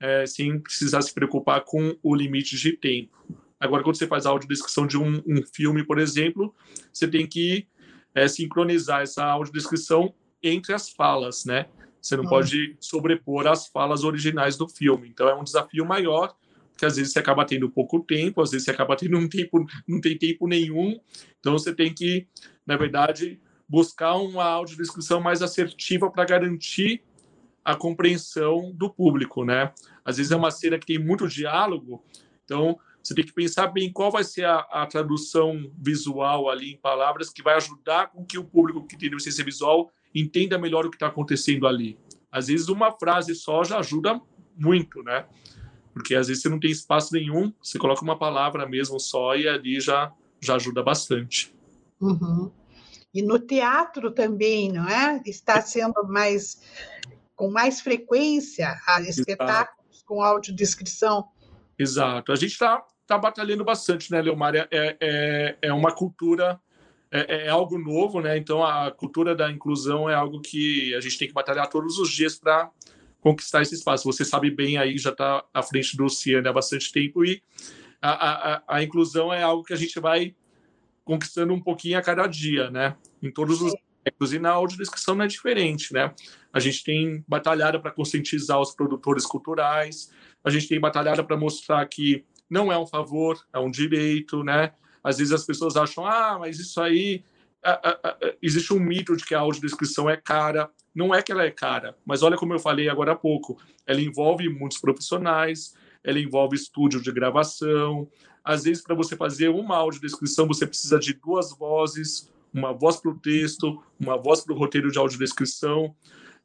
é, sem precisar se preocupar com o limite de tempo. Agora, quando você faz a audiodescrição de um, um filme, por exemplo, você tem que é, sincronizar essa audiodescrição entre as falas, né? Você não pode sobrepor as falas originais do filme. Então, é um desafio maior, porque às vezes você acaba tendo pouco tempo, às vezes você acaba tendo um tempo, não tem tempo nenhum. Então, você tem que, na verdade, buscar uma audiodescrição mais assertiva para garantir a compreensão do público, né? Às vezes é uma cena que tem muito diálogo, então você tem que pensar bem qual vai ser a, a tradução visual ali em palavras que vai ajudar com que o público que tem deficiência visual entenda melhor o que está acontecendo ali. Às vezes uma frase só já ajuda muito, né? Porque às vezes você não tem espaço nenhum, você coloca uma palavra mesmo só e ali já, já ajuda bastante. Uhum. E no teatro também, não é? Está sendo mais com mais frequência a espetáculos Exato. com audiodescrição. Exato. A gente está tá batalhando bastante, né, Leomar? É, é, é uma cultura, é, é, algo novo, né? Então, a cultura da inclusão é algo que a gente tem que batalhar todos os dias para conquistar esse espaço. Você sabe bem aí, já está à frente do Ciane há bastante tempo e a, a, a, inclusão é algo que a gente vai conquistando um pouquinho a cada dia, né? Em todos os E na audiodescrição não é diferente, né? A gente tem batalhado para conscientizar os produtores culturais, a gente tem batalhado para mostrar que não é um favor, é um direito, né? Às vezes as pessoas acham, ah, mas isso aí. existe um mito de que a audiodescrição é cara. Não é que ela é cara, mas olha como eu falei agora há pouco. Ela envolve muitos profissionais, ela envolve estúdio de gravação. Às vezes, para você fazer uma audiodescrição, você precisa de duas vozes, uma voz para o texto, uma voz para o roteiro de audiodescrição.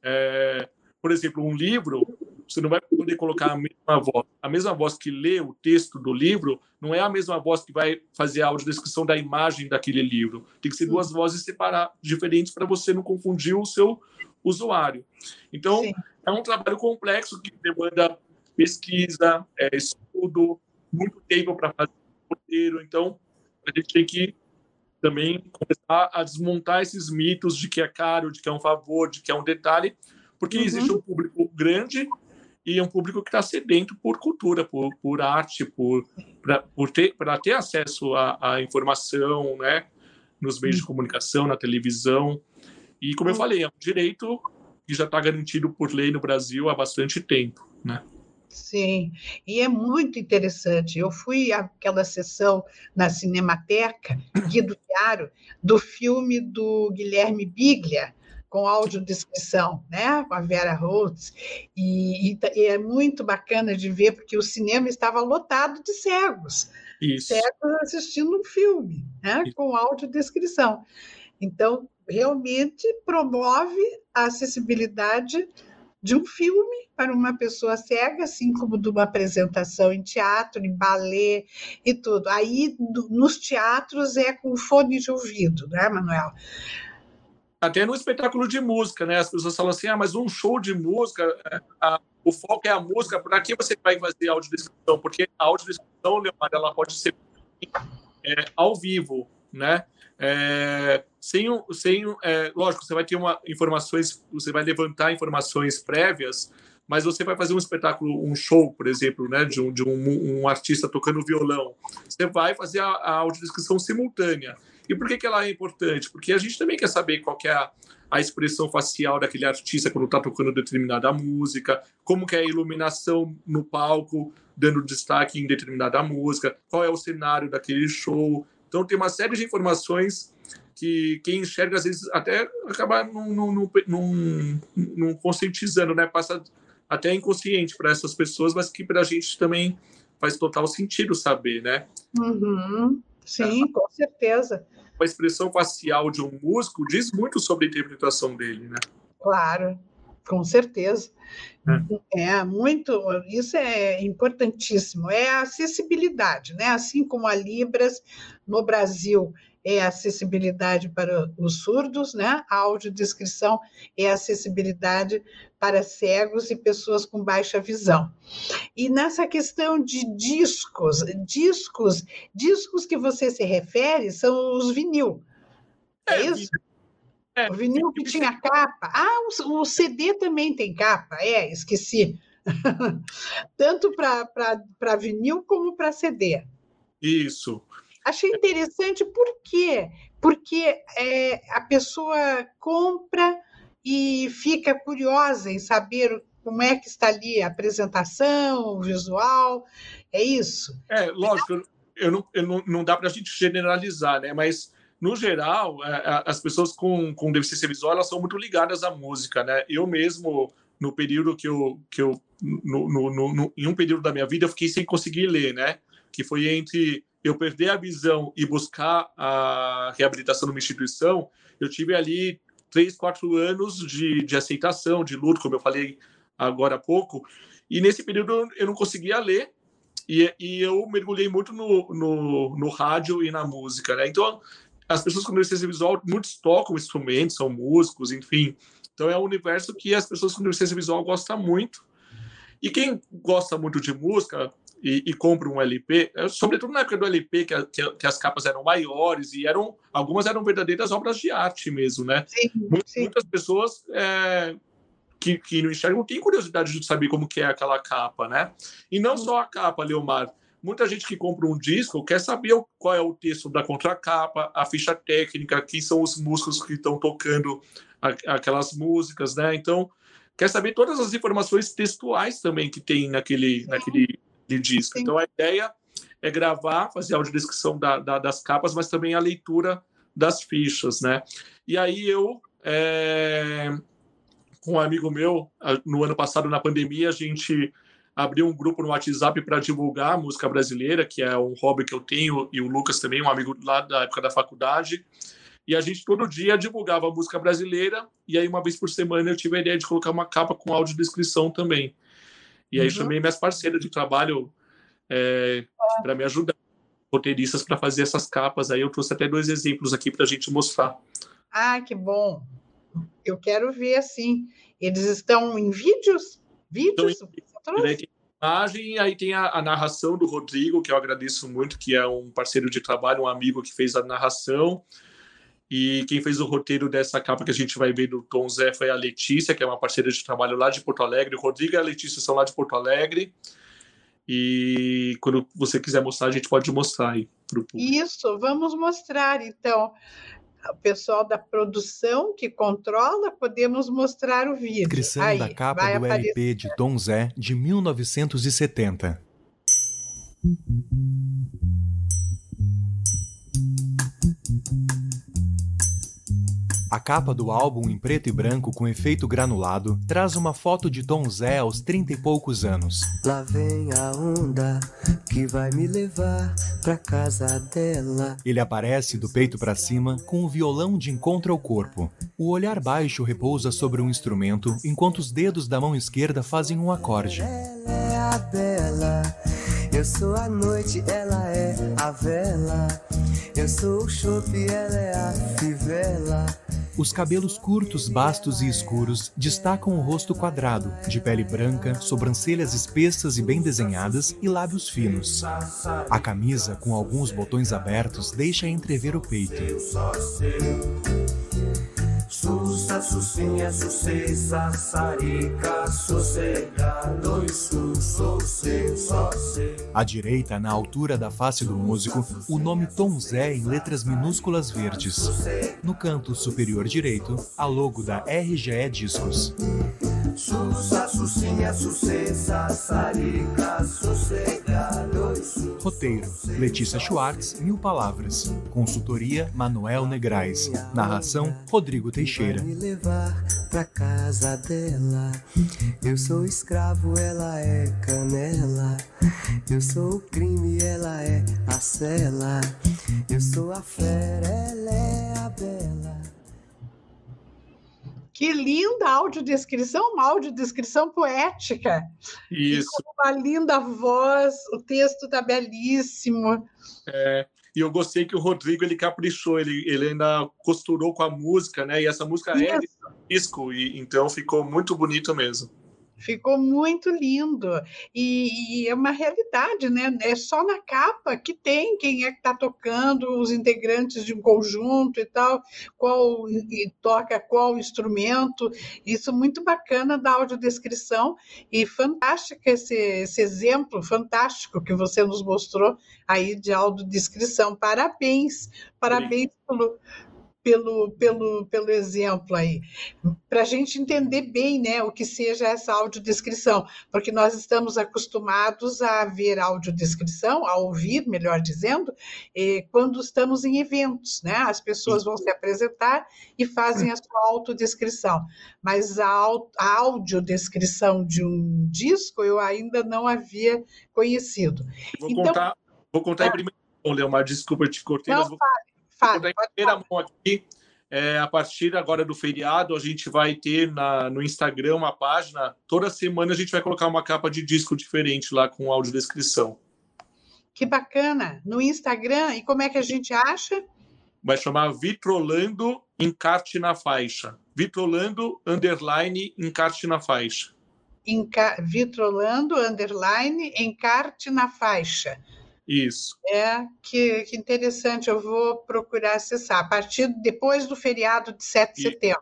É, por exemplo, um livro, você não vai poder colocar a mesma voz. A mesma voz que lê o texto do livro não é a mesma voz que vai fazer a audiodescrição da imagem daquele livro. Tem que ser duas vozes separadas, diferentes, para você não confundir o seu usuário. Então, Sim. é um trabalho complexo que demanda pesquisa, é, estudo, muito tempo para fazer o roteiro. Então, a gente tem que também começar a desmontar esses mitos de que é caro, de que é um favor, de que é um detalhe, porque uhum. existe um público grande e um público que está sedento por cultura, por, por arte, por para ter ter acesso à, à, informação, né, nos meios uhum. de comunicação, na televisão. E como eu uhum. falei, é um direito que já está garantido por lei no Brasil há bastante tempo, né? Sim, e é muito interessante. Eu fui àquela sessão na Cinemateca, Guido Chiaro, do filme do Guilherme Biglia, com audiodescrição, né? com a Vera Holtz, e, e, e, é muito bacana de ver, porque o cinema estava lotado de cegos, Isso. cegos assistindo um filme, né? com audiodescrição. Então, realmente promove a acessibilidade de um filme para uma pessoa cega, assim como de uma apresentação em teatro, em balé e tudo. Aí, do, nos teatros, é com fone de ouvido, né, Manuel? Até no espetáculo de música, né? As pessoas falam assim: ah, mas um show de música, é, a, o foco é a música, para que você vai fazer audiodescrição? Porque a audiodescrição, Leonardo, ela pode ser é, ao vivo, né? É, sem, sem é, lógico, você vai ter uma informações, você vai levantar informações prévias, mas você vai fazer um espetáculo, um show, por exemplo, né, de um, de um, um artista tocando violão. Você vai fazer a, a audiodescrição simultânea. E por que, que ela é importante? Porque a gente também quer saber qual que é a, a expressão facial daquele artista quando está tocando determinada música, como que é a iluminação no palco, dando destaque em determinada música, qual é o cenário daquele show. Então, tem uma série de informações que quem enxerga, às vezes, até acaba não, não, conscientizando, né? Passa até inconsciente para essas pessoas, mas que para a gente também faz total sentido saber, né? Uhum. Sim, com certeza. A expressão facial de um músico diz muito sobre a interpretação dele, né? Claro, com certeza. É. é. muito, isso é importantíssimo, é a acessibilidade, né? Assim como a Libras no Brasil é acessibilidade para os surdos, né? A audiodescrição é acessibilidade para cegos e pessoas com baixa visão. E nessa questão de discos, discos, discos que você se refere são os vinil. É, é isso? É, o vinil que tinha capa. Ah, o, o CD também tem capa, é, esqueci. Tanto para vinil como para CD. Isso. Achei interessante, por quê? Porque é, a pessoa compra e fica curiosa em saber como é que está ali a apresentação, o visual, é isso? É, lógico, eu não, eu não, não dá para a gente generalizar, né? Mas no geral, é, as pessoas com, com deficiência visual elas são muito ligadas à música, né? Eu mesmo, no período que eu, que eu no, no, no, em um período da minha vida, eu fiquei sem conseguir ler, né? Que foi entre eu perder a visão e buscar a reabilitação numa instituição, eu tive ali três, quatro anos de, de aceitação, de luto, como eu falei agora há pouco, e nesse período eu não conseguia ler, e, e eu mergulhei muito no, no, no rádio e na música, né? Então, as pessoas com deficiência visual, muitos tocam instrumentos, são músicos, enfim. Então é um universo que as pessoas com deficiência visual gostam muito. E quem gosta muito de música e, e compra um LP, é, sobretudo na época do LP, que, a, que, as capas eram maiores e eram algumas eram verdadeiras obras de arte mesmo, né? Sim, sim. Muitas pessoas é, que, que não enxergam têm curiosidade de saber como que é aquela capa, né? E não só a capa, Leomar, muita gente que compra um disco quer saber qual é o texto da contracapa, a ficha técnica, quem são os músicos que estão tocando aquelas músicas, né? Então, quer saber todas as informações textuais também que tem naquele, naquele disco. Então, a ideia é gravar, fazer a audiodescrição da, da, das capas, mas também a leitura das fichas, né? E aí eu, é, com um amigo meu, no ano passado, na pandemia, a gente abriu um grupo no WhatsApp para divulgar a música brasileira, que é um hobby que eu tenho, e o Lucas também, um amigo lá da época da faculdade. E a gente todo dia divulgava a música brasileira, e aí uma vez por semana eu tive a ideia de colocar uma capa com audiodescrição também. E aí uhum. chamei minhas parceiras de trabalho é, para me ajudar, roteiristas, para fazer essas capas. Aí eu trouxe até dois exemplos aqui para a gente mostrar. Ah, que bom! Eu quero ver assim. Eles estão em vídeos? Vídeos? Então, tem imagem, aí tem a, a, narração do Rodrigo, que eu agradeço muito, que é um parceiro de trabalho, um amigo que fez a narração. E quem fez o roteiro dessa capa que a gente vai ver do Tom Zé foi a Letícia, que é uma parceira de trabalho lá de Porto Alegre. O Rodrigo e a Letícia são lá de Porto Alegre. E quando você quiser mostrar, a gente pode mostrar aí para o público. Isso, vamos mostrar então. O pessoal da produção que controla, podemos mostrar o vídeo. Descrição aí, da capa do aparecer. LP de Tom Zé de 1970. A capa do álbum em preto e branco com efeito granulado traz uma foto de Tom Zé aos trinta e poucos anos. Lá vem a onda que vai me levar pra casa dela. Ele aparece do peito para cima com o violão de encontro ao corpo. O olhar baixo repousa sobre um instrumento enquanto os dedos da mão esquerda fazem um acorde. Ela é a bela, eu sou a noite, ela é a vela. Eu sou o chope, ela é a fivela. Os cabelos curtos, bastos e escuros destacam o rosto quadrado, de pele branca, sobrancelhas espessas e bem desenhadas e lábios finos. A camisa, com alguns botões abertos, deixa entrever o peito. Sussa, sussinha, sucessa, sarica, sossegado, isso, sossego, sossego. À direita, na altura da face do músico, o nome Tom Zé em letras minúsculas verdes. No canto superior direito, a logo da RGE Discos. Sussa, sussinha, sucessa, sarica, sossegado. Roteiro: Letícia Schwartz, Mil Palavras. Consultoria: Manuel Negrais. Narração: Rodrigo Teixeira. Teixeira. Me levar pra casa dela. Eu sou escravo, ela é canela. Eu sou o crime, ela é a cela. Eu sou a fera, ela é a bela. Que linda audiodescrição, uma audiodescrição poética. Isso. E com uma linda voz, o texto está belíssimo. É, e eu gostei que o Rodrigo ele caprichou, ele, ele ainda costurou com a música, né? E essa música Isso. é disco, e então ficou muito bonito mesmo. Ficou muito lindo. E, e, é uma realidade, né? É só na capa que tem quem é que está tocando, os integrantes de um conjunto e tal, qual e toca qual instrumento. Isso é muito bacana da audiodescrição e fantástico esse, esse exemplo fantástico que você nos mostrou aí de audiodescrição. Parabéns, parabéns pelo pelo, pelo, pelo exemplo aí, para a gente entender bem né, o que seja essa audiodescrição, porque nós estamos acostumados a ver audiodescrição, a ouvir, melhor dizendo, eh, quando estamos em eventos, né? As pessoas vão se apresentar e fazem a sua autodescrição, mas a, a audiodescrição de um disco eu ainda não havia conhecido. Vou então, contar, vou contar é, em primeiro, Leomar, desculpa te cortei, não, mas vou... Fale Fábio, em primeira mão aqui, é, a partir agora do feriado, a gente vai ter na, no Instagram uma página. Toda semana a gente vai colocar uma capa de disco diferente lá com audiodescrição. Que bacana! No Instagram, e como é que a gente acha? Vai chamar Vitrolando Encarte na Faixa. Vitrolando, underline, encarte na faixa. Enca... Vitrolando, underline, encarte na faixa. Isso. É, que, que interessante, eu vou procurar acessar. A partir depois do feriado de 7 de setembro.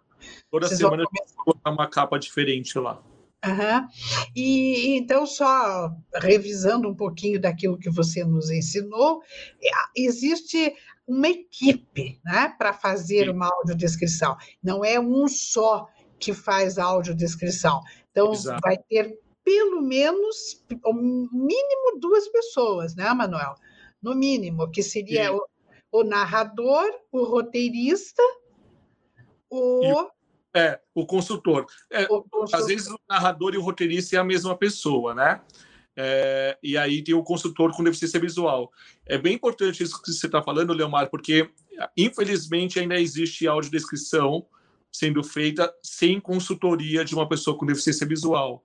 Toda Vocês semana vão... a gente vai colocar uma capa diferente lá. Uhum. E então, só revisando um pouquinho daquilo que você nos ensinou, é, existe uma equipe né, para fazer uma audiodescrição. Não é um só que faz a audiodescrição. Então, Exato. vai ter pelo menos, o mínimo duas pessoas, né, Manuel? No mínimo, que seria o, o, narrador, o roteirista, o. É, o consultor. É, o consultor. Às vezes o narrador e o roteirista é a mesma pessoa, né? É, e aí tem o consultor com deficiência visual. É bem importante isso que você está falando, Leomar, porque infelizmente ainda existe audiodescrição sendo feita sem consultoria de uma pessoa com deficiência visual.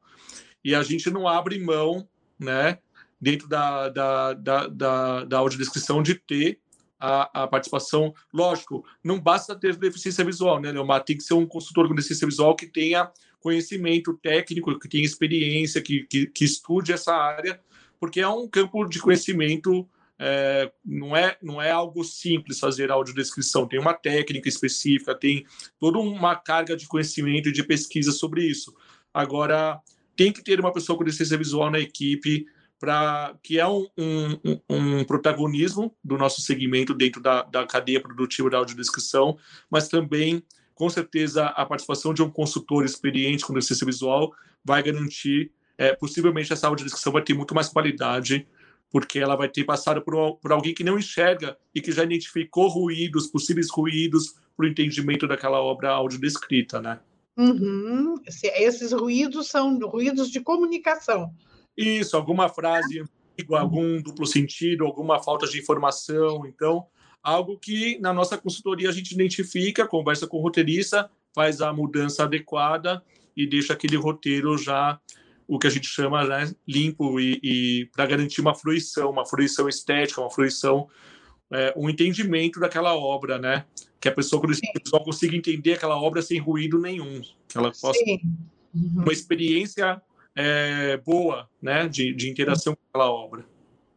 E a gente não abre mão, né, dentro da, da, da, da, da audiodescrição de ter a, a, participação. Lógico, não basta ter deficiência visual, né, Leomar? Tem que ser um consultor com deficiência visual que tenha conhecimento técnico, que tenha experiência, que, que, que estude essa área, porque é um campo de conhecimento. É, não, é, não é algo simples fazer audiodescrição, tem uma técnica específica, tem toda uma carga de conhecimento e de pesquisa sobre isso. Agora, tem que ter uma pessoa com deficiência visual na equipe, para que é um, um, um, protagonismo do nosso segmento dentro da, da cadeia produtiva da audiodescrição, mas também, com certeza, a participação de um consultor experiente com deficiência visual vai garantir, é, possivelmente, essa audiodescrição vai ter muito mais qualidade, porque ela vai ter passado por, por alguém que não enxerga e que já identificou ruídos, possíveis ruídos, para o entendimento daquela obra audiodescrita, né? Uhum. Esses ruídos são ruídos de comunicação. Isso, alguma frase algum duplo sentido, alguma falta de informação. Então, algo que na nossa consultoria a gente identifica, conversa com o roteirista, faz a mudança adequada e deixa aquele roteiro já o que a gente chama né, limpo e, e para garantir uma fruição, uma fruição estética, uma fruição, é, um entendimento daquela obra, né? Que a pessoa quando só consiga entender aquela obra sem ruído nenhum, que ela possa Sim. Uhum. uma experiência é, boa né, de, de interação com aquela obra.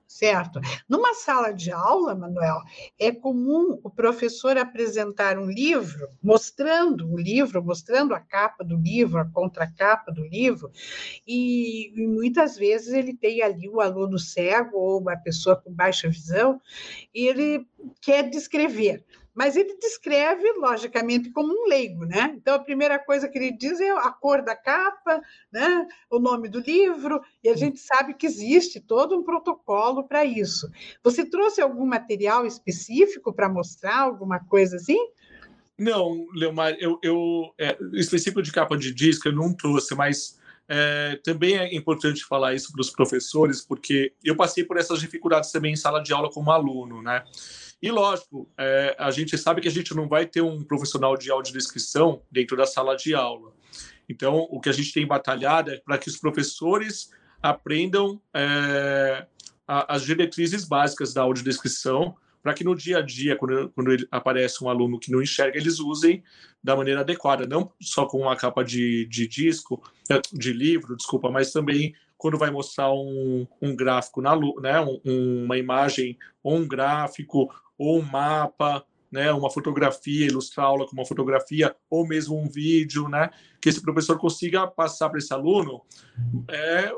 Certo. Numa sala de aula, Manuel, é comum o professor apresentar um livro, mostrando o livro, mostrando a capa do livro, a contracapa do livro, e, e muitas vezes ele tem ali o aluno cego ou uma pessoa com baixa visão, e ele quer descrever mas ele descreve, logicamente, como um leigo, né? Então, a primeira coisa que ele diz é a cor da capa, né? o nome do livro, e a gente sabe que existe todo um protocolo para isso. Você trouxe algum material específico para mostrar alguma coisa assim? Não, Leomar, eu, eu é, específico de capa de disco eu não trouxe, mas é, também é importante falar isso para os professores, porque eu passei por essas dificuldades também em sala de aula como aluno, né? E lógico, é, a gente sabe que a gente não vai ter um profissional de audiodescrição dentro da sala de aula. Então, o que a gente tem batalhado é para que os professores aprendam é, a, as diretrizes básicas da audiodescrição, para que no dia a dia, quando, quando ele, aparece um aluno que não enxerga, eles usem da maneira adequada, não só com uma capa de, de disco, é, de livro, desculpa, mas também quando vai mostrar um, um gráfico na né, um, uma imagem ou um gráfico ou um mapa, né, uma fotografia, ilustrar a aula com uma fotografia, ou mesmo um vídeo, né, que esse professor consiga passar para esse aluno é,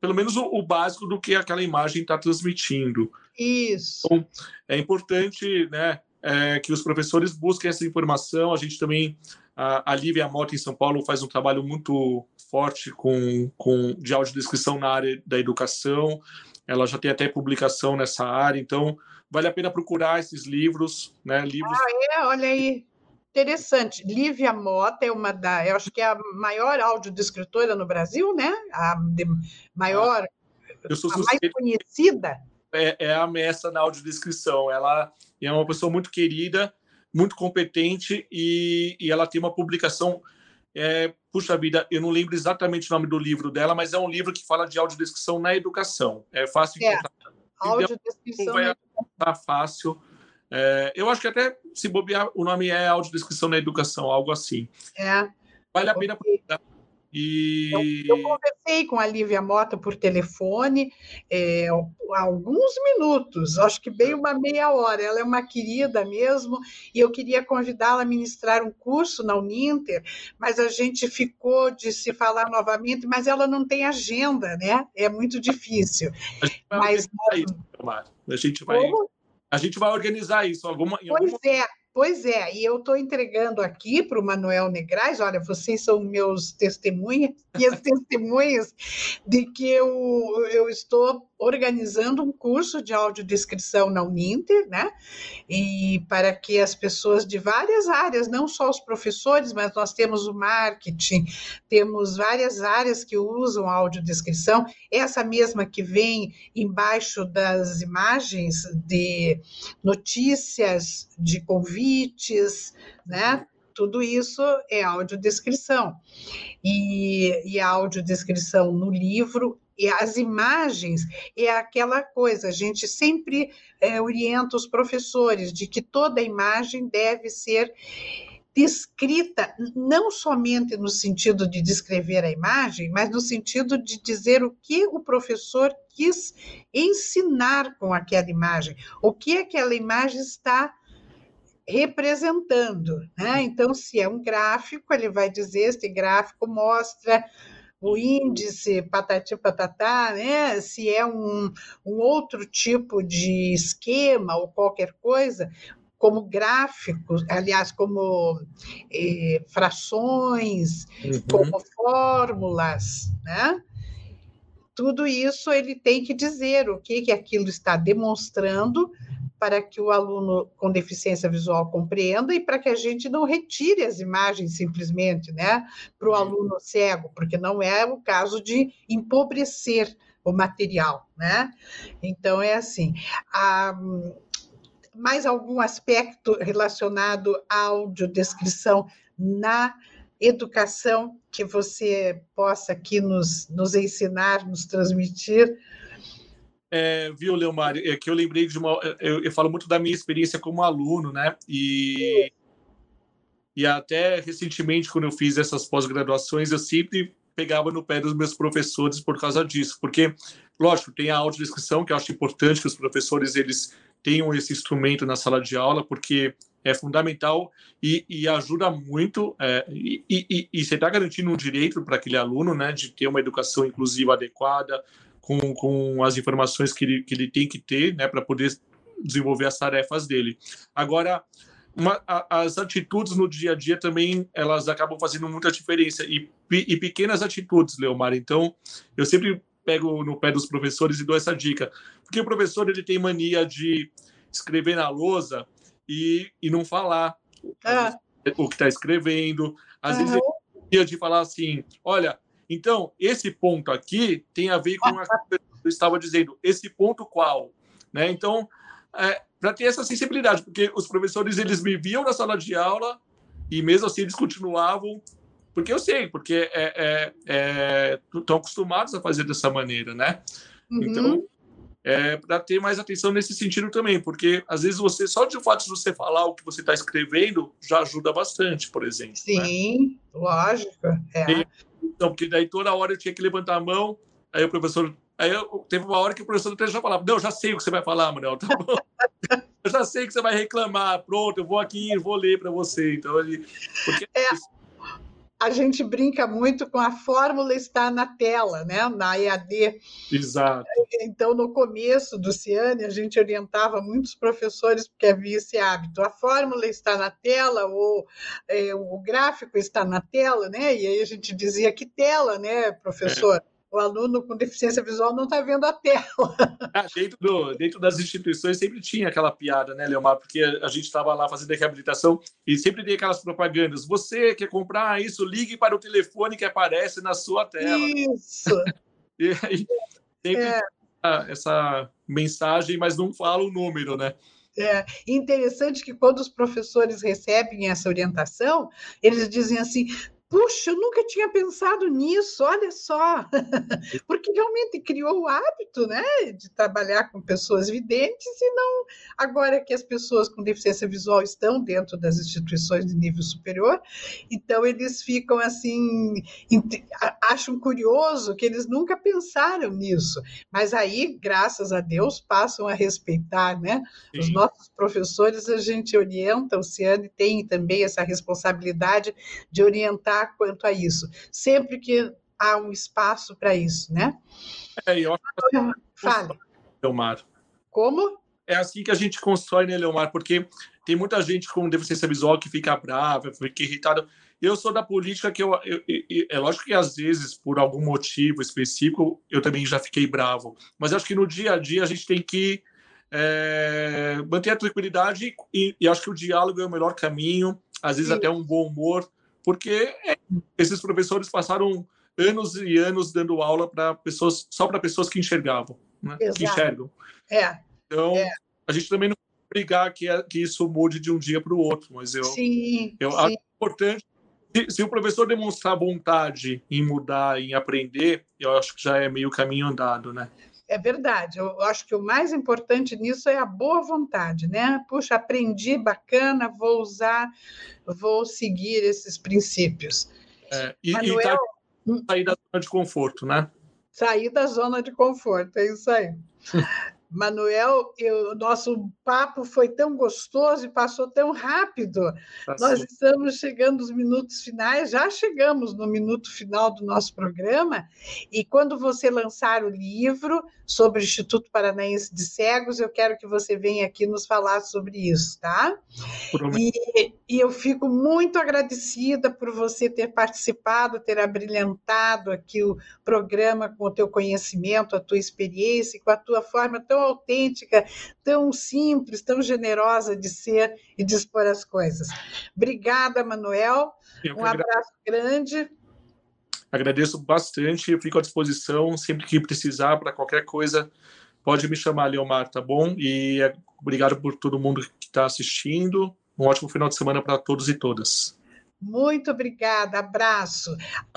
pelo menos o, o, básico do que aquela imagem está transmitindo. Isso. Então, é importante né, é, que os professores busquem essa informação. A gente também, a, a Lívia Mota em São Paulo faz um trabalho muito forte com, com de audiodescrição na área da educação. Ela já tem até publicação nessa área, então vale a pena procurar esses livros, né? Livros. Ah, é, olha aí. Interessante. Lívia Mota é uma da, eu acho que é a maior audiodescritora no Brasil, né? A de, maior, sou a mais conhecida. É, é a mestra na audiodescrição. Ela é uma pessoa muito querida, muito competente e, e ela tem uma publicação. É, puxa vida, eu não lembro exatamente o nome do livro dela, mas é um livro que fala de audiodescrição na educação. É fácil é. encontrar Audiodescrição. Vai estar fácil. É, eu acho que até se bobear, o nome é audiodescrição na educação, algo assim. É. Vale a pena procurar. E... Eu, eu, conversei com a Lívia Mota por telefone é, há alguns minutos, acho que bem uma meia hora. Ela é uma querida mesmo, e eu queria convidá-la a ministrar um curso na Uninter, mas a gente ficou de se falar novamente, mas ela não tem agenda, né? É muito difícil. A gente vai, mas, a gente vai, a gente vai organizar isso. Alguma, pois alguma... é. Pois é, e eu estou entregando aqui para o Manuel Negrais, olha, vocês são meus testemunhas e as testemunhas de que eu, eu estou organizando um curso de audiodescrição na Uninter, né? E para que as pessoas de várias áreas, não só os professores, mas nós temos o marketing, temos várias áreas que usam audiodescrição, essa mesma que vem embaixo das imagens de notícias, de convites, né? Tudo isso é audiodescrição. E, e a audiodescrição no livro e as imagens é aquela coisa, a gente sempre é, orienta os professores de que toda imagem deve ser descrita não somente no sentido de descrever a imagem, mas no sentido de dizer o que o professor quis ensinar com aquela imagem, o que aquela imagem está representando. Né? Então, se é um gráfico, ele vai dizer: este gráfico mostra o índice patati patatá, né? se é um, um outro tipo de esquema ou qualquer coisa, como gráficos, aliás, como eh, frações, uhum. como fórmulas, né? Tudo isso ele tem que dizer o que, que aquilo está demonstrando para que o aluno com deficiência visual compreenda e para que a gente não retire as imagens simplesmente, né, para o aluno cego, porque não é o caso de empobrecer o material, né? Então é assim. A, mais algum aspecto relacionado à audiodescrição na educação que você possa aqui nos, nos ensinar, nos transmitir? É, viu, Leomar, é que eu lembrei de uma. Eu, eu, falo muito da minha experiência como aluno, né? E, e até recentemente, quando eu fiz essas pós-graduações, eu sempre pegava no pé dos meus professores por causa disso, porque, lógico, tem a audiodescrição, que eu acho importante que os professores eles tenham esse instrumento na sala de aula, porque é fundamental e, e ajuda muito, é, e, e, e, você está garantindo um direito para aquele aluno, né, de ter uma educação inclusiva adequada, com, com as informações que ele, que ele tem que ter né, para poder desenvolver as tarefas dele. Agora, uma, a, as atitudes no dia a dia também elas acabam fazendo muita diferença e, e pequenas atitudes, Leomar. Então, eu sempre pego no pé dos professores e dou essa dica, porque o professor ele tem mania de escrever na lousa e, e não falar ah. o que está escrevendo. Às uhum. vezes ele tem mania de falar assim, olha, então, esse ponto aqui tem a ver com a que eu estava dizendo. Esse ponto qual? Né? Então, é, para ter essa sensibilidade, porque os professores eles me viam na sala de aula e mesmo assim eles continuavam, porque eu sei, porque é, é, é estão acostumados a fazer dessa maneira, né? Uhum. Então, é, para ter mais atenção nesse sentido também, porque às vezes você, só de fato de você falar o que você está escrevendo, já ajuda bastante, por exemplo. Né? Sim, né? lógico. É. E, então, porque daí toda hora eu tinha que levantar a mão, aí o professor. Aí eu, teve uma hora que o professor até já falava: Não, já sei o que você vai falar, Manuel, tá bom. eu já sei que você vai reclamar, pronto, eu vou aqui vou ler para você. Então, ele. Porque... É a gente brinca muito com a fórmula está na tela, né? Na EAD. Exato. Então, no começo do Ciane, a gente orientava muitos professores porque havia esse hábito. A fórmula está na tela, ou é, o gráfico está na tela, né? E aí a gente dizia que tela, né, professor? É o aluno com deficiência visual não está vendo a tela. Ah, dentro, do, dentro das instituições sempre tinha aquela piada, né, Leomar? Porque a gente estava lá fazendo a reabilitação e sempre tem aquelas propagandas. Você quer comprar isso? Ligue para o telefone que aparece na sua tela. Isso. e aí, sempre é. essa mensagem, mas não fala o número, né? É interessante que quando os professores recebem essa orientação, eles dizem assim: Puxa, eu nunca tinha pensado nisso, olha só, porque realmente criou o hábito né, de trabalhar com pessoas videntes e não agora que as pessoas com deficiência visual estão dentro das instituições de nível superior, então eles ficam assim, acham curioso que eles nunca pensaram nisso, mas aí, graças a Deus, passam a respeitar, né? Sim. Os nossos professores, a gente orienta, o Ciane tem também essa responsabilidade de orientar quanto a isso, sempre que há um espaço para isso, né? É, eu acho que... Então, fale. Leomar. Como? É assim que a gente constrói, né, Leomar? Porque tem muita gente com deficiência visual que fica brava, fica irritada. Eu sou da política que eu, eu, eu, é lógico que às vezes por algum motivo específico eu também já fiquei bravo, mas acho que no dia a dia a gente tem que é, manter a tranquilidade e, e, acho que o diálogo é o melhor caminho, às vezes Sim. até um bom humor, porque é, esses professores passaram anos e anos dando aula para pessoas só para pessoas que enxergavam, né? que enxergam. É. Então é. a gente também não brigar que, é, que isso mude de um dia para o outro, mas eu, sim, eu sim. acho importante se, se, o professor demonstrar vontade em mudar, em aprender, eu acho que já é meio caminho andado, né? É verdade. Eu acho que o mais importante nisso é a boa vontade, né? Puxa, aprendi, bacana, vou usar, vou seguir esses princípios. É, e, Manuel... e tá, sair da zona de conforto, né? Sair da zona de conforto, é isso aí. Manuel, o nosso papo foi tão gostoso e passou tão rápido. Passou. Nós estamos chegando nos minutos finais, já chegamos no minuto final do nosso programa, e quando você lançar o livro sobre o Instituto Paranaense de Cegos, eu quero que você venha aqui nos falar sobre isso, tá? E, e eu fico muito agradecida por você ter participado, ter abrilhantado aqui o programa com o teu conhecimento, a tua experiência, e com a tua forma tão autêntica, tão simples, tão generosa de ser e de expor as coisas. Obrigada, Manuel. Um abraço grande. Agradeço bastante, eu fico à disposição sempre que precisar para qualquer coisa. Pode me chamar, Leomar, tá bom? E é, obrigado por todo mundo que está assistindo. Um ótimo final de semana para todos e todas. Muito obrigada, abraço.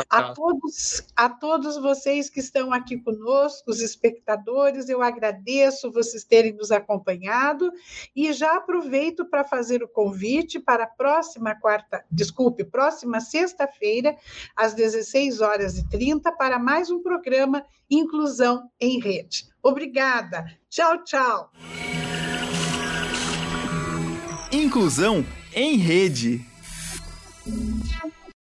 A todos, a todos vocês que estão aqui conosco, os espectadores, eu agradeço vocês terem nos acompanhado e já aproveito para fazer o convite para a próxima quarta, desculpe, próxima sexta-feira, às 16 horas e 30, para mais um programa Inclusão em Rede. Obrigada. Tchau, tchau. Inclusão em Rede. Thank you.